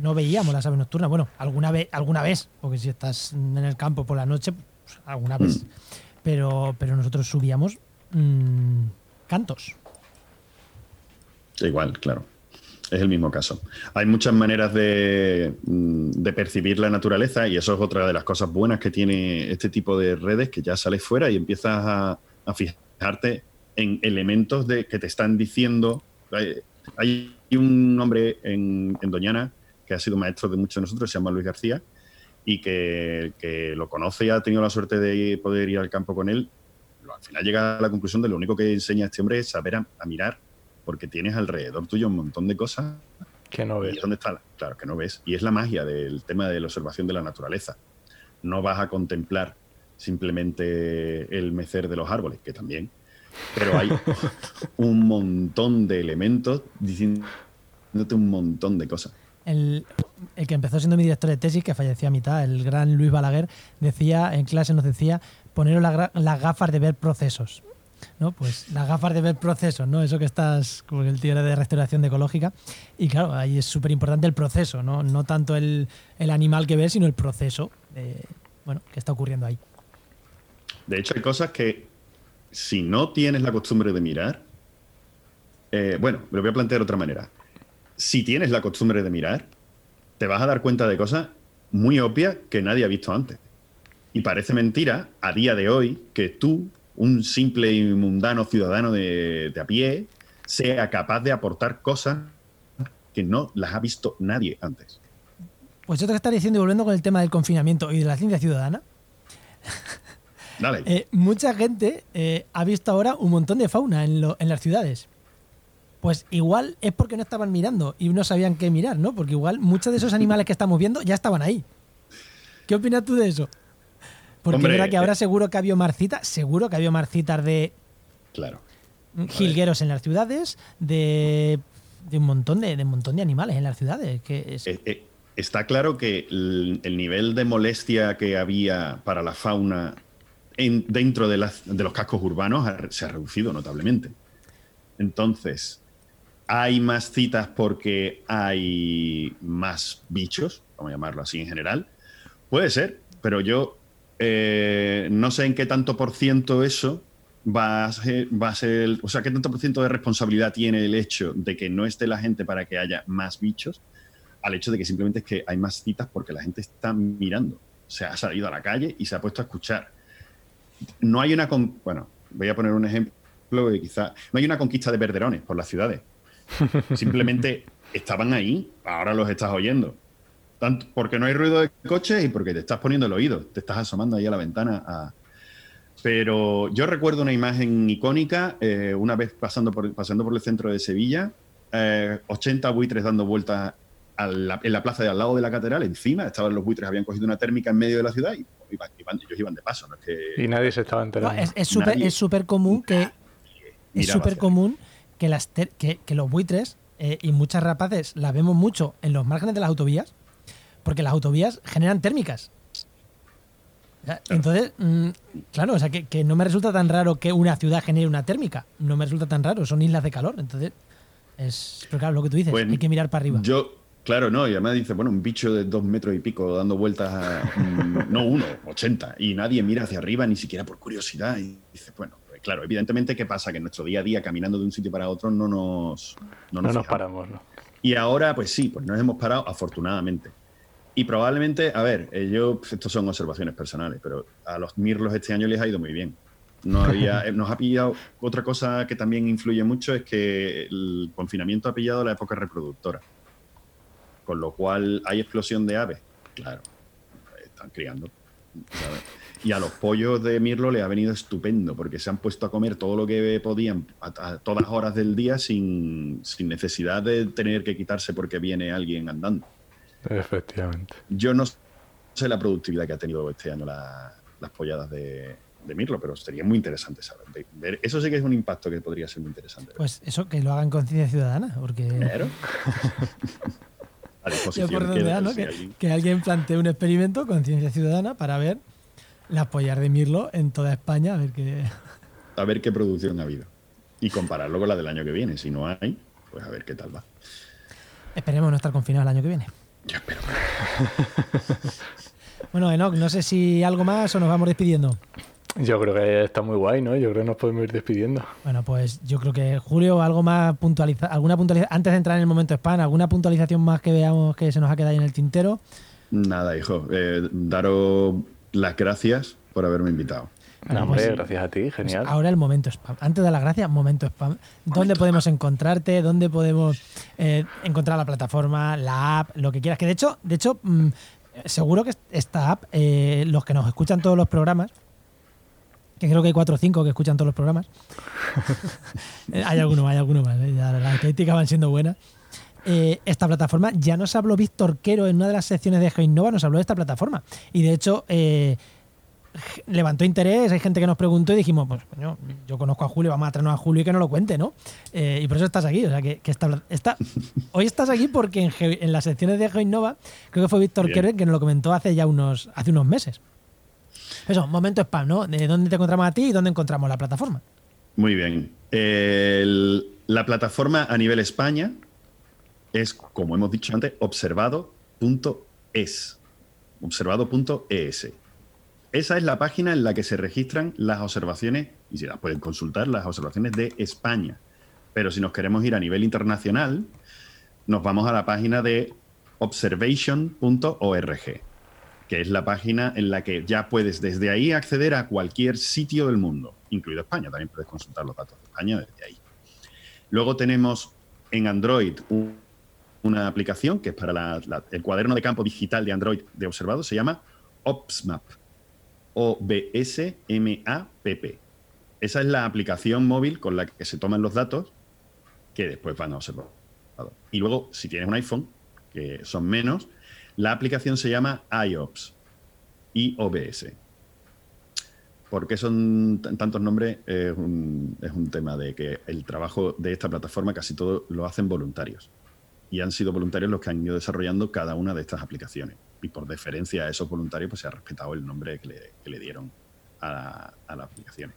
no veíamos las aves nocturnas. Bueno, alguna vez, alguna vez, porque si estás en el campo por la noche, pues, alguna vez. Pero, pero nosotros subíamos mm, cantos. Igual, claro. Es el mismo caso. Hay muchas maneras de, mm, de, percibir la naturaleza y eso es otra de las cosas buenas que tiene este tipo de redes, que ya sales fuera y empiezas a, a fijarte en elementos de, que te están diciendo. Hay, hay un hombre en, en, Doñana que ha sido maestro de muchos de nosotros, se llama Luis García, y que, que lo conoce y ha tenido la suerte de poder ir al campo con él. Al final llega a la conclusión de lo único que enseña este hombre es saber a, a mirar porque tienes alrededor tuyo un montón de cosas que no ves. ¿Y dónde está? Claro, que no ves. Y es la magia del tema de la observación de la naturaleza. No vas a contemplar simplemente el mecer de los árboles, que también, pero hay un montón de elementos diciéndote un montón de cosas. El, que empezó siendo mi director de tesis, que falleció a mitad, el gran Luis Balaguer, decía, en clase nos decía, poneros la, las gafas de ver procesos. ¿no? Pues las gafas de ver procesos, ¿no? Eso que estás, como el tío de restauración ecológica. Y claro, ahí es súper importante el proceso, ¿no? No tanto el, el, animal que ves, sino el proceso de, bueno, que está ocurriendo ahí. De hecho, hay cosas que si no tienes la costumbre de mirar, eh, bueno, me lo voy a plantear de otra manera. Si tienes la costumbre de mirar, te vas a dar cuenta de cosas muy obvias que nadie ha visto antes. Y parece mentira a día de hoy que tú un simple y mundano ciudadano de, de, a pie sea capaz de aportar cosas que no las ha visto nadie antes. Pues yo te estar diciendo, y volviendo con el tema del confinamiento y de la ciencia ciudadana, Dale. eh, mucha gente eh, ha visto ahora un montón de fauna en, lo, en, las ciudades. Pues igual es porque no estaban mirando y no sabían qué mirar, ¿no? Porque igual muchos de esos animales que estamos viendo ya estaban ahí. ¿Qué opinas tú de eso? Porque Hombre, es verdad que ahora seguro que ha habido marcitas, seguro que ha habido marcitas de claro. jilgueros en las ciudades, de, de un montón de, de, un montón de animales en las ciudades. Que es... eh, eh, está claro que el, el, nivel de molestia que había para la fauna en, dentro de, las, de los cascos urbanos se ha reducido notablemente. Entonces, hay más citas porque hay más bichos, vamos a llamarlo así en general. Puede ser, pero yo eh, no sé en qué tanto por ciento eso va a, ser, va a ser, o sea, qué tanto por ciento de responsabilidad tiene el hecho de que no esté la gente para que haya más bichos, al hecho de que simplemente es que hay más citas porque la gente está mirando. O sea, ha salido a la calle y se ha puesto a escuchar. No hay una, con, bueno, voy a poner un ejemplo de quizá, no hay una conquista de verderones por las ciudades. Simplemente estaban ahí, ahora los estás oyendo. Tanto porque no hay ruido de coches y porque te estás poniendo el oído, te estás asomando ahí a la ventana. A... Pero yo recuerdo una imagen icónica, eh, una vez pasando por, pasando por el centro de Sevilla, eh, 80 buitres dando vueltas la, en la plaza de al lado de la catedral, encima estaban los buitres, habían cogido una térmica en medio de la ciudad y iban, iban, ellos iban de paso. ¿no? Es que, y nadie se estaba enterando. No, es súper es súper común que es súper común que, las que, que, los buitres eh, y muchas rapaces las vemos mucho en los márgenes de las autovías porque las autovías generan térmicas. Entonces, mmm, claro, o sea, que, que, no me resulta tan raro que una ciudad genere una térmica. No me resulta tan raro, son islas de calor. Entonces, es. Pero claro, lo que tú dices, bueno, hay que mirar para arriba. Yo, claro, no, y además dice, bueno, un bicho de dos metros y pico dando vueltas, a, mm, no uno, ochenta, y nadie mira hacia arriba ni siquiera por curiosidad. Y dice, bueno, pues claro, evidentemente, ¿qué pasa? Que en nuestro día a día, caminando de un sitio para otro, no nos. No nos, no nos paramos, ¿no? Y ahora, pues sí, pues nos hemos parado, afortunadamente. Y probablemente, a ver, eh, yo, estos son observaciones personales, pero a los mirlos este año les ha ido muy bien. No había, nos ha pillado, otra cosa que también influye mucho es que el confinamiento ha pillado la época reproductora. Con lo cual hay explosión de aves. Claro, están criando. ¿sabes? Y a los pollos de mirlo le ha venido estupendo, porque se han puesto a comer todo lo que podían a, a todas horas del día sin, sin necesidad de tener que quitarse porque viene alguien andando. Efectivamente. Yo no sé la productividad que ha tenido este año la, las polladas de, de, Mirlo, pero sería muy interesante saber. Ver. Eso sí que es un impacto que podría ser muy interesante. Pues eso, que lo hagan conciencia ciudadana, porque. Claro. posición por si que, alguien- que alguien plantee un experimento con ciencia ciudadana para ver las pollas de Mirlo en toda España, a ver qué. a ver qué producción ha habido. Y compararlo con la del año que viene. Si no hay, pues a ver qué tal va. Esperemos no estar confinados el año que viene. Yo espero. Bueno, Enoch, no sé si algo más o nos vamos despidiendo. Yo creo que está muy guay, ¿no? Yo creo que nos podemos ir despidiendo. Bueno, pues yo creo que Julio, algo más puntualiza, alguna puntualización, antes de entrar en el momento spam, alguna puntualización más que veamos que se nos ha quedado ahí en el tintero. Nada, hijo. eh, daros las gracias por haberme invitado. No, hombre, pues- gracias a ti, Pues genial. ahora el momento spam. Antes de las gracias, momento spam. ¿Dónde podemos encontrarte? ¿Dónde podemos eh, encontrar la plataforma, la app, lo que quieras? Que de hecho, de hecho, mm, seguro que esta app, eh, los que nos escuchan todos los programas, que creo que hay cuatro o cinco que escuchan todos los programas. Eh, hay alguno más, hay alguno más. eh, ya las críticas van siendo buenas. Eh, esta plataforma, ya nos habló Víctor Quero en una de las secciones de GeoInnova, nos habló de esta plataforma. Y de hecho, eh, levantó interés, hay gente que nos preguntó y dijimos, pues coño, yo conozco a Julio, vamos a traernos a Julio y que no lo cuente, ¿no? Eh, y por eso estás aquí, o sea, que, esta- hoy estás aquí porque en, las secciones de GeoInnova, creo que fue Víctor. Quero que nos lo comentó hace ya unos, hace unos meses. Eso, momento spam, ¿no? De dónde te encontramos a ti y dónde encontramos la plataforma. Muy bien. El- la plataforma a nivel España es, como hemos dicho antes, observado.es. Observado.es. Esa es la página en la que se registran las observaciones y se las pueden consultar las observaciones de España. Pero si nos queremos ir a nivel internacional, nos vamos a la página de observation.org, que es la página en la que ya puedes desde ahí acceder a cualquier sitio del mundo, incluido España. También puedes consultar los datos de España desde ahí. Luego tenemos en Android un- una aplicación que es para el cuaderno de campo digital de Android de observado, se llama OBSMAP. O-B-S-M-A-P-P. Esa es la aplicación móvil con la que se toman los datos que después van a observar. Y luego, si tienes un iPhone, que son menos, la aplicación se llama iOBS. IOBS. ¿Por qué son tantos nombres? Es un tema de que el trabajo de esta plataforma casi todo lo hacen voluntarios. Y han sido voluntarios los que han ido desarrollando cada una de estas aplicaciones. Y por deferencia a esos voluntarios, pues se ha respetado el nombre que le, que le dieron a la, a la aplicación.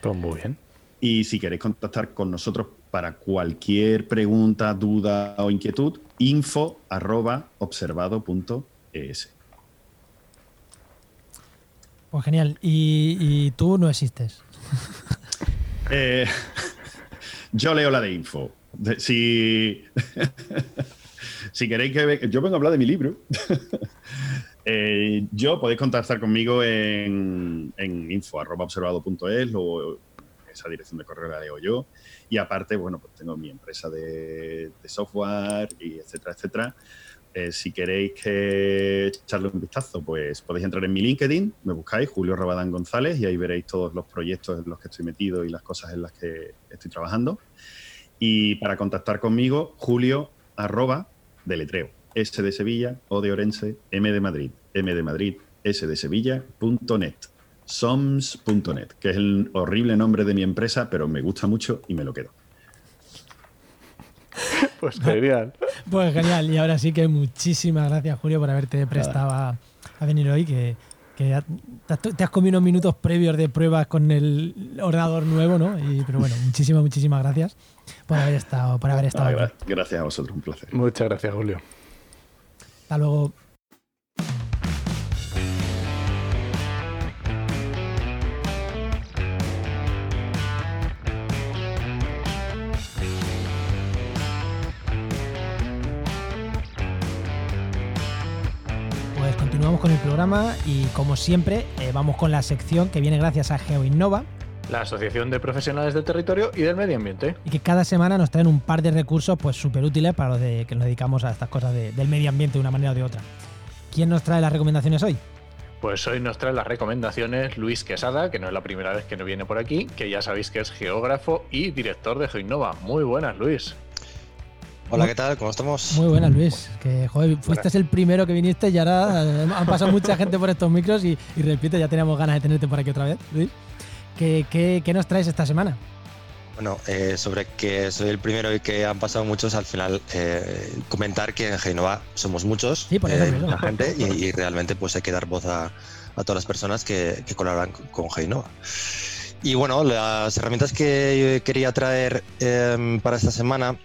Pues muy bien. Y si queréis contactar con nosotros para cualquier pregunta, duda o inquietud, info arroba observado.es. Pues genial. Y, y tú no existes. Eh, yo leo la de info. Si, queréis que... Yo vengo a hablar de mi libro. Eh, yo podéis contactar conmigo en, en info.observado.es o esa dirección de correo la leo yo. Y aparte, bueno, pues tengo mi empresa de, de software y etcétera, etcétera. Eh, si queréis que echarle un vistazo, pues podéis entrar en mi LinkedIn, me buscáis Julio Rabadán González y ahí veréis todos los proyectos en los que estoy metido y las cosas en las que estoy trabajando. Y para contactar conmigo, Julio arroba deletreo, S de Sevilla, O de Orense, M de Madrid, M de Madrid, S de Sevilla, punto net, soms.net, que es el horrible nombre de mi empresa, pero me gusta mucho y me lo quedo. Pues genial. Pues genial. Y ahora sí que muchísimas gracias, Julio, por haberte prestado a, a venir hoy. Que, que ya te has- te has comido unos minutos previos de pruebas con el ordenador nuevo, ¿no? Y, pero bueno, muchísimas, muchísimas gracias por haber estado, por haber estado Ah, aquí. gracias a vosotros, un placer. Muchas gracias, Julio. Hasta luego. Pues continuamos con el programa y como siempre eh, vamos con la sección que viene gracias a GeoInnova La Asociación de Profesionales del Territorio y del Medio Ambiente. y que cada semana nos traen un par de recursos pues súper útiles para los de, que nos dedicamos a estas cosas de- del medio ambiente de una manera o de otra. ¿Quién nos trae las recomendaciones hoy? Pues hoy nos trae las recomendaciones Luis Quesada, que no es la primera vez que nos viene por aquí, que ya sabéis que es geógrafo y director de GeoInnova. Muy buenas, Luis. Hola, ¿qué tal? ¿Cómo estamos? Muy buenas, Luis. Que joder, fuiste el primero que viniste y ahora eh, han pasado mucha gente por estos micros y, y repito, ya teníamos ganas de tenerte por aquí otra vez, Luis. ¿Qué, qué, qué nos traes esta semana? Bueno, eh, sobre que soy el primero y que han pasado muchos, al final eh, comentar que en Genova somos muchos, Sí, por eso eh, gente, y, y realmente pues hay que dar voz a, a todas las personas que, que colaboran con, Genova. Y bueno, las herramientas que yo quería traer em, para esta semana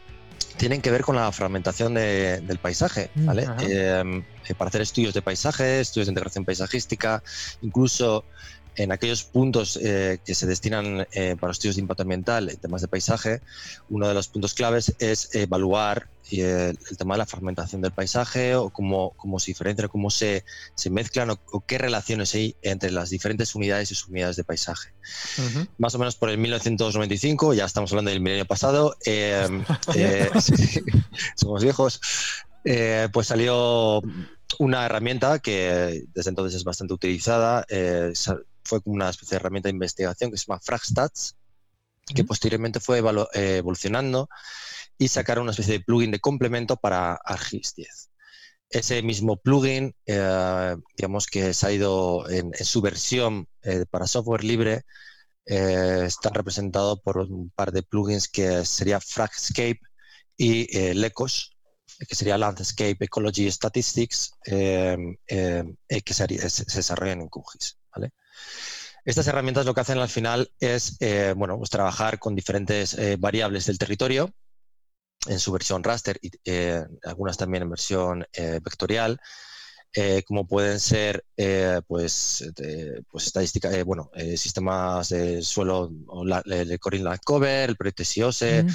tienen que ver con la fragmentación de- del paisaje, Mm, ¿vale? Em, eh, para hacer estudios de paisaje, estudios de integración paisajística, incluso en aquellos puntos eh, que se destinan eh, para estudios de impacto ambiental en temas de paisaje, uno de los puntos claves es evaluar eh, el tema de la fragmentación del paisaje o cómo, cómo se diferencian, cómo se, se mezclan o, o qué relaciones hay entre las diferentes unidades y subunidades de paisaje. Más o menos por el 1995, ya estamos hablando del milenio pasado, eh, eh, sí, somos viejos, pues salió una herramienta que desde entonces es bastante utilizada, eh, fue como una especie de herramienta de investigación que se llama Fragstats, que posteriormente fue eh, evolucionando y sacaron una especie de plugin de complemento para ArcGIS 10. Ese mismo plugin, eh, digamos que se ha ido en, en su versión eh, para software libre, eh, está representado por un par de plugins que sería Fragscape y Lecos, que sería Landscape Ecology Statistics, que se- se desarrollan en QGIS. Estas herramientas lo que hacen al final es eh, bueno, pues trabajar con diferentes eh, variables del territorio en su versión raster y eh, algunas también en versión vectorial, como pueden ser pues, pues bueno, sistemas de suelo, o la, el el Cover, el proyecto SIOSE.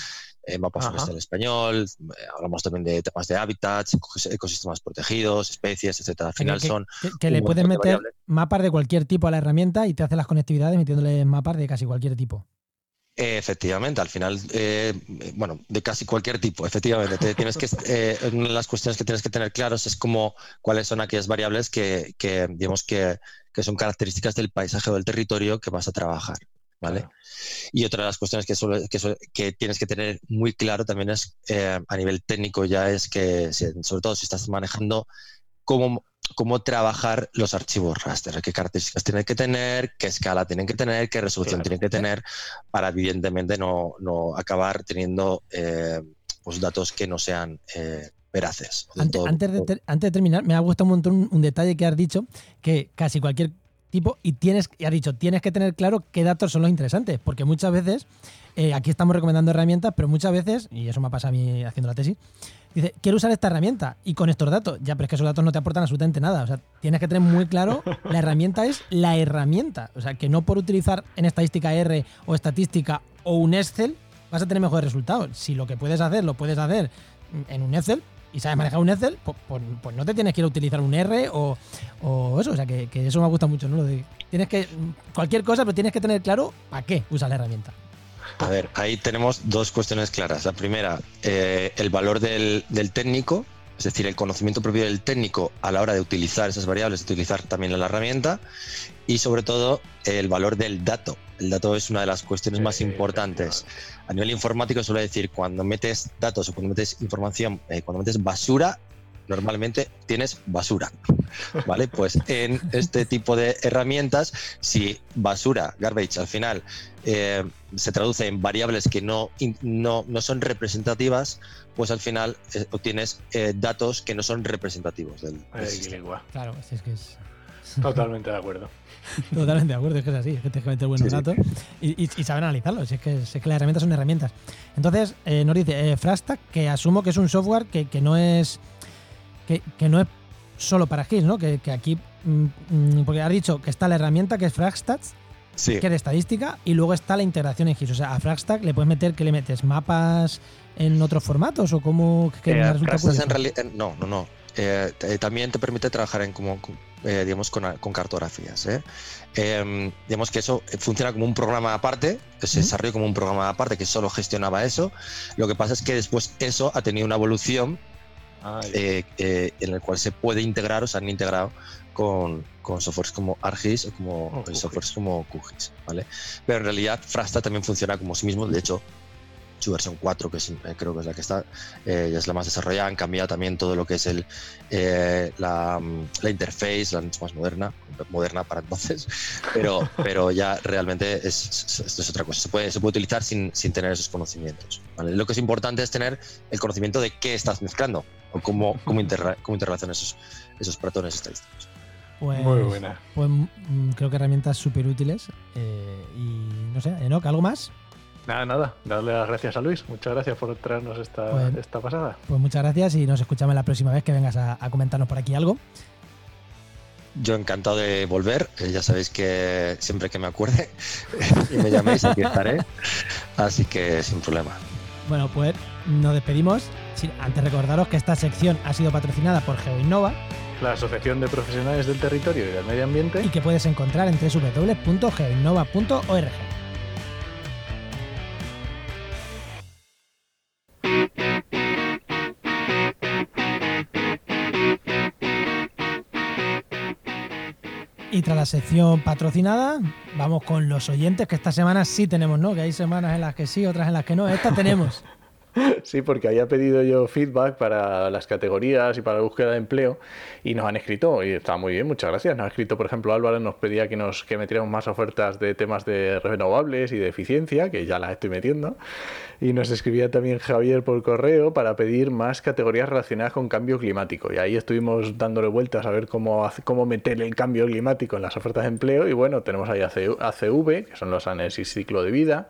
Eh, mapas en español, eh, hablamos también de temas de hábitats, ecos- ecosistemas protegidos, especies, etcétera. Al final que, son que- que le puedes meter mapas de cualquier tipo a la herramienta y te hace las conectividades metiéndole mapas de casi cualquier tipo. Efectivamente, al final, eh, bueno, de casi cualquier tipo, efectivamente. Te tienes que, eh, una de las cuestiones que tienes que tener claros es como cuáles son aquellas variables que, que, digamos que, que son características del paisaje o del territorio que vas a trabajar, ¿vale? Claro. Y otra de las cuestiones que, suele- que, suele- que tienes que tener muy claro también es, eh, a nivel técnico ya, es que, sobre todo si estás manejando cómo, cómo trabajar los archivos raster, qué características tienen que tener, qué escala tienen que tener, qué resolución Claro. tienen que tener, para evidentemente no, no acabar teniendo eh, pues datos que no sean eh, veraces. Antes, antes de, ter- antes de terminar, me ha gustado un montón un detalle que has dicho, que casi cualquier tipo, y tienes, y has dicho, tienes que tener claro qué datos son los interesantes, porque muchas veces, eh, aquí estamos recomendando herramientas, pero muchas veces, y eso me ha pasado a mí haciendo la tesis, dice, quiero usar esta herramienta y con estos datos, ya, pero es que esos datos no te aportan absolutamente nada, o sea, tienes que tener muy claro, la herramienta es la herramienta, o sea, que no por utilizar en estadística R o estadística o un Excel vas a tener mejores resultados. Si lo que puedes hacer, lo puedes hacer en un Excel, y sabes manejar un Excel, pues, pues- pues no te tienes que ir a utilizar un R o, o eso. O sea, que, que eso me gusta mucho, ¿no? Lo de- tienes que, cualquier cosa, pero tienes que tener claro para qué usas la herramienta. A ver, ahí tenemos dos cuestiones claras. La primera, eh, el valor del, del técnico, es decir, el conocimiento propio del técnico a la hora de utilizar esas variables, de utilizar también la herramienta, y sobre todo el valor del dato. El dato es una de las cuestiones más importantes. A nivel informático suele decir, cuando metes datos o cuando metes información, eh, cuando metes basura, normalmente tienes basura. ¿Vale? Pues en este tipo de herramientas, si basura, garbage, al final eh, se traduce en variables que no, no, no son representativas, pues al final eh, obtienes eh, datos que no son representativos del, del Ay, sistema. Claro, es que es Totalmente de acuerdo. totalmente de acuerdo, es que es así, es que tienes que meter buenos Sí, sí. datos y, y- y saber analizarlos. Si es, que, si es que las herramientas son herramientas. Entonces, eh, nos dice eh, Fragstack, que asumo que es un software que, que no es que, que no es solo para GIS, ¿no? Que, que aquí, mm, mm, porque has dicho que está la herramienta que es Fragstats, Sí. que es de estadística, y luego está la integración en GIS. O sea, a Fragstack le puedes meter, que le metes? ¿Mapas en otros formatos o cómo? Que Eh, me resulta en eh, no, no, no. Eh, también te permite trabajar en como, eh, digamos, con, con cartografías. ¿eh? Em, digamos que eso funciona como un programa aparte, que se desarrolló como un programa aparte que solo gestionaba eso. Lo que pasa es que después eso ha tenido una evolución eh, eh, en el cual se puede integrar o se han integrado con, con softwares como ArcGIS o como O eh, softwares como QGIS, ¿vale? Pero en realidad Frasta también funciona como sí mismo, de hecho su versión 4, que es, eh, creo que es la que está, eh, ya es la más desarrollada. Han cambiado también todo lo que es el, eh, la, la, interface, la es más moderna, moderna para entonces, pero, pero ya realmente es, es, es otra cosa. Se puede, se puede utilizar sin, sin tener esos conocimientos. ¿vale? Lo que es importante es tener el conocimiento de qué estás mezclando o cómo, cómo, interra, cómo interrelacionan esos, esos patrones estadísticos. Pues, Muy buena. Pues mm, creo que herramientas súper útiles. Eh, y no sé, Enoch, ¿algo más? Nada, nada. Darle las gracias a Luis. Muchas gracias por traernos esta, Pues- esta pasada. Pues muchas gracias y nos escuchamos la próxima vez que vengas a, a comentarnos por aquí algo. Yo encantado de volver. eh, ya sabéis que siempre que me acuerde y me llaméis, aquí estaré. Así que sin problema. Bueno, pues nos despedimos. Antes recordaros que esta sección ha sido patrocinada por GeoInnova La Asociación de Profesionales del Territorio y del Medio Ambiente. y que puedes encontrar en www.geoinnova.org. Y tras la sección patrocinada, vamos con los oyentes, que esta semana sí tenemos, ¿no? Que hay semanas en las que sí, otras en las que no. Esta tenemos. Sí, porque había pedido yo feedback para las categorías y para la búsqueda de empleo y nos han escrito y está muy bien, muchas gracias. Nos ha escrito, por ejemplo, Álvaro nos pedía que nos que metiéramos más ofertas de temas de renovables y de eficiencia, que ya las estoy metiendo. Y nos escribía también Javier por correo para pedir más categorías relacionadas con cambio climático. Y ahí estuvimos dándole vueltas a ver cómo, cómo meter el cambio climático en las ofertas de empleo. Y bueno, tenemos ahí ACV, que son los análisis ciclo de vida.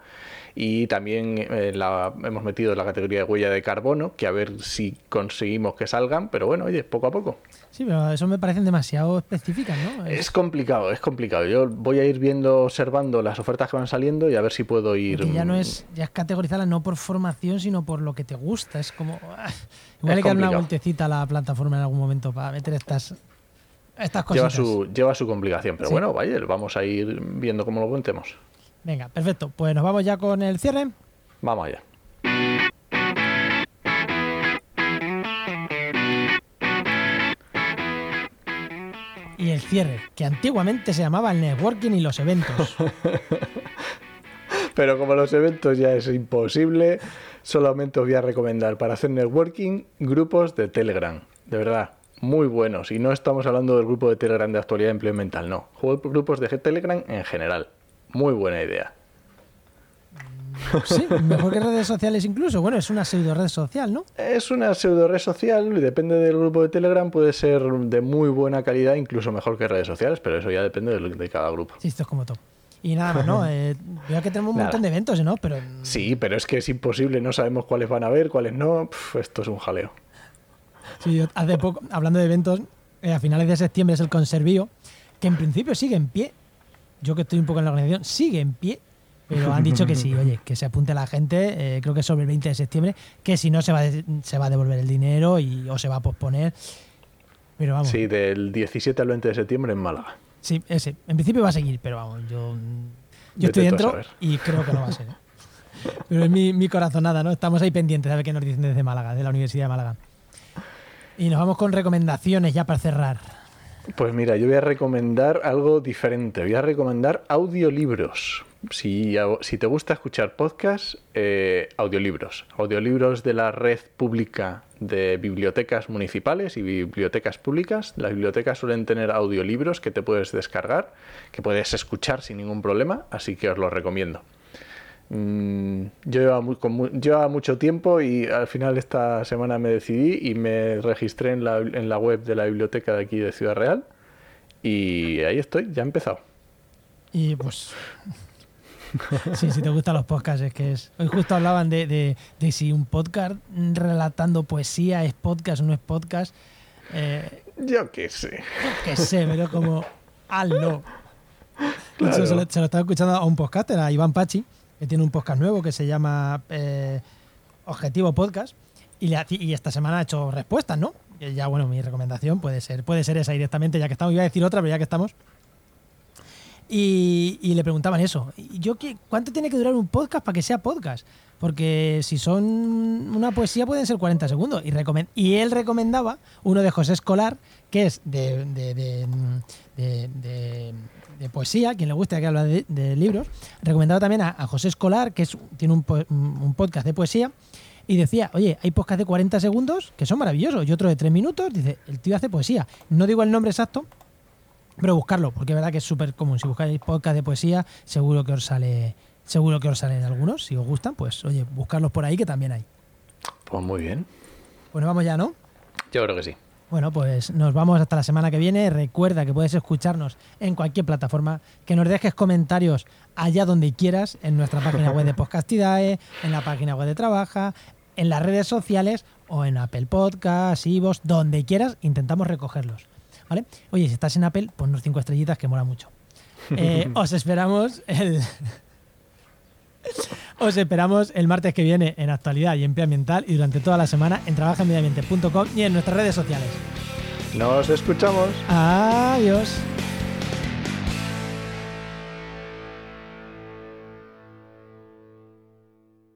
Y también eh, la, hemos metido la categoría de huella de carbono, que a ver si conseguimos que salgan, pero bueno, oye, poco a poco. Sí, pero eso me parecen demasiado específicas, ¿no? Es complicado, es complicado. Yo voy a ir viendo, observando las ofertas que van saliendo y a ver si puedo ir. Ya no es, ya es categorizarla no por formación, sino por lo que te gusta. Es como. ah, Igual hay que dar una vueltecita a la plataforma en algún momento para meter estas, estas Lleva cosas. su, lleva su complicación, pero Sí. bueno, vaya, vamos a ir viendo cómo lo contemos. Venga, perfecto. Pues nos vamos ya con el cierre. Vamos allá. Y el cierre, que antiguamente se llamaba el networking y los eventos. Pero como los eventos ya es imposible, solamente os voy a recomendar para hacer networking grupos de Telegram. De verdad, muy buenos. Y no estamos hablando del grupo de Telegram de actualidad implemental, no. Juego- Grupos de Telegram en general. Muy buena idea. Sí, mejor que redes sociales incluso. Bueno, es una pseudo red social, ¿no? Es una pseudo red social y depende del grupo de Telegram, puede ser de muy buena calidad, incluso mejor que redes sociales, pero eso ya depende de, cada grupo. Sí, esto es como todo. Y nada más, ¿no? Eh, veo que tenemos un Nada. montón de eventos, ¿no? Pero Sí, pero es que es imposible, no sabemos cuáles van a haber, cuáles no. Esto es un jaleo. Sí, yo hace poco, hablando de eventos, eh, a finales de septiembre es el Conservío, que en principio sigue en pie. Yo que estoy un poco en la organización, sigue en pie. Pero han dicho que sí, oye, que se apunte la gente, eh, creo que es sobre el 20 de septiembre, que si no se va, de- se va a devolver el dinero y, o se va a posponer. Pero vamos, Sí, del 17 al 20 de septiembre en Málaga. sí, ese. En principio va a seguir, pero vamos, yo, yo estoy dentro y creo que no va a ser. ¿eh? Pero es mi, mi corazonada, ¿no? Estamos ahí pendientes a ver qué nos dicen desde Málaga, de la Universidad de Málaga. Y nos vamos con recomendaciones ya para cerrar. Pues mira, yo voy a recomendar algo diferente. Voy a recomendar audiolibros. Si, te gusta escuchar podcasts, eh, audiolibros. Audiolibros de la red pública de bibliotecas municipales y bibliotecas públicas. Las bibliotecas suelen tener audiolibros que te puedes descargar, que puedes escuchar sin ningún problema, así que os los recomiendo. Mm, yo llevaba, con mucho tiempo y al final esta semana me decidí y me registré en la, en la web de la biblioteca de aquí de Ciudad Real y ahí estoy, ya he empezado. Y pues. Sí, si te gustan los podcasts, es que es. Hoy justo hablaban de, de- de si un podcast relatando poesía es podcast o no es podcast. Eh, Yo qué sé. yo qué sé, pero como. Hazlo. Claro. se, lo, se lo estaba escuchando a un podcaster, a Iván Pachi, que tiene un podcast nuevo que se llama eh, Objetivo Podcast. Y, le y esta semana ha hecho respuestas, ¿no? Ya, bueno, mi recomendación puede ser, puede ser esa directamente, ya que estamos. Iba a decir otra, pero ya que estamos. Y, le preguntaban eso. ¿Y yo qué, ¿Cuánto tiene que durar un podcast para que sea podcast? porque si son una poesía pueden ser 40 segundos. Y, y él recomendaba uno de José Escolar, que es de- de- poesía, quien le guste que habla de, de libros. Recomendaba también a, a José Escolar, que es, tiene un, po- un podcast de poesía. Y decía, oye, hay podcast de 40 segundos que son maravillosos y otro de 3 minutos. Dice, el tío hace poesía. No digo el nombre exacto, pero buscarlo, porque es verdad que es súper común. Si buscáis podcast de poesía, seguro que os sale, seguro que os salen algunos. Si os gustan, pues oye, buscarlos por ahí que también hay. Pues muy bien. Bueno, vamos ya, ¿no? Yo creo que sí. Bueno, pues nos vamos hasta la semana que viene. Recuerda que puedes escucharnos en cualquier plataforma, que nos dejes comentarios allá donde quieras, en nuestra página web de Podcastidae, en la página web de Trabaja, en las redes sociales o en Apple Podcasts, Ivos, donde quieras, intentamos recogerlos. ¿Vale? Oye, si estás en Apple, ponnos cinco estrellitas que mola mucho. Eh, os esperamos el. Os esperamos el martes que viene en Actualidad y Empleo Ambiental y durante toda la semana en trabajaenmedioambiente.com y en nuestras redes sociales. Nos escuchamos. Adiós.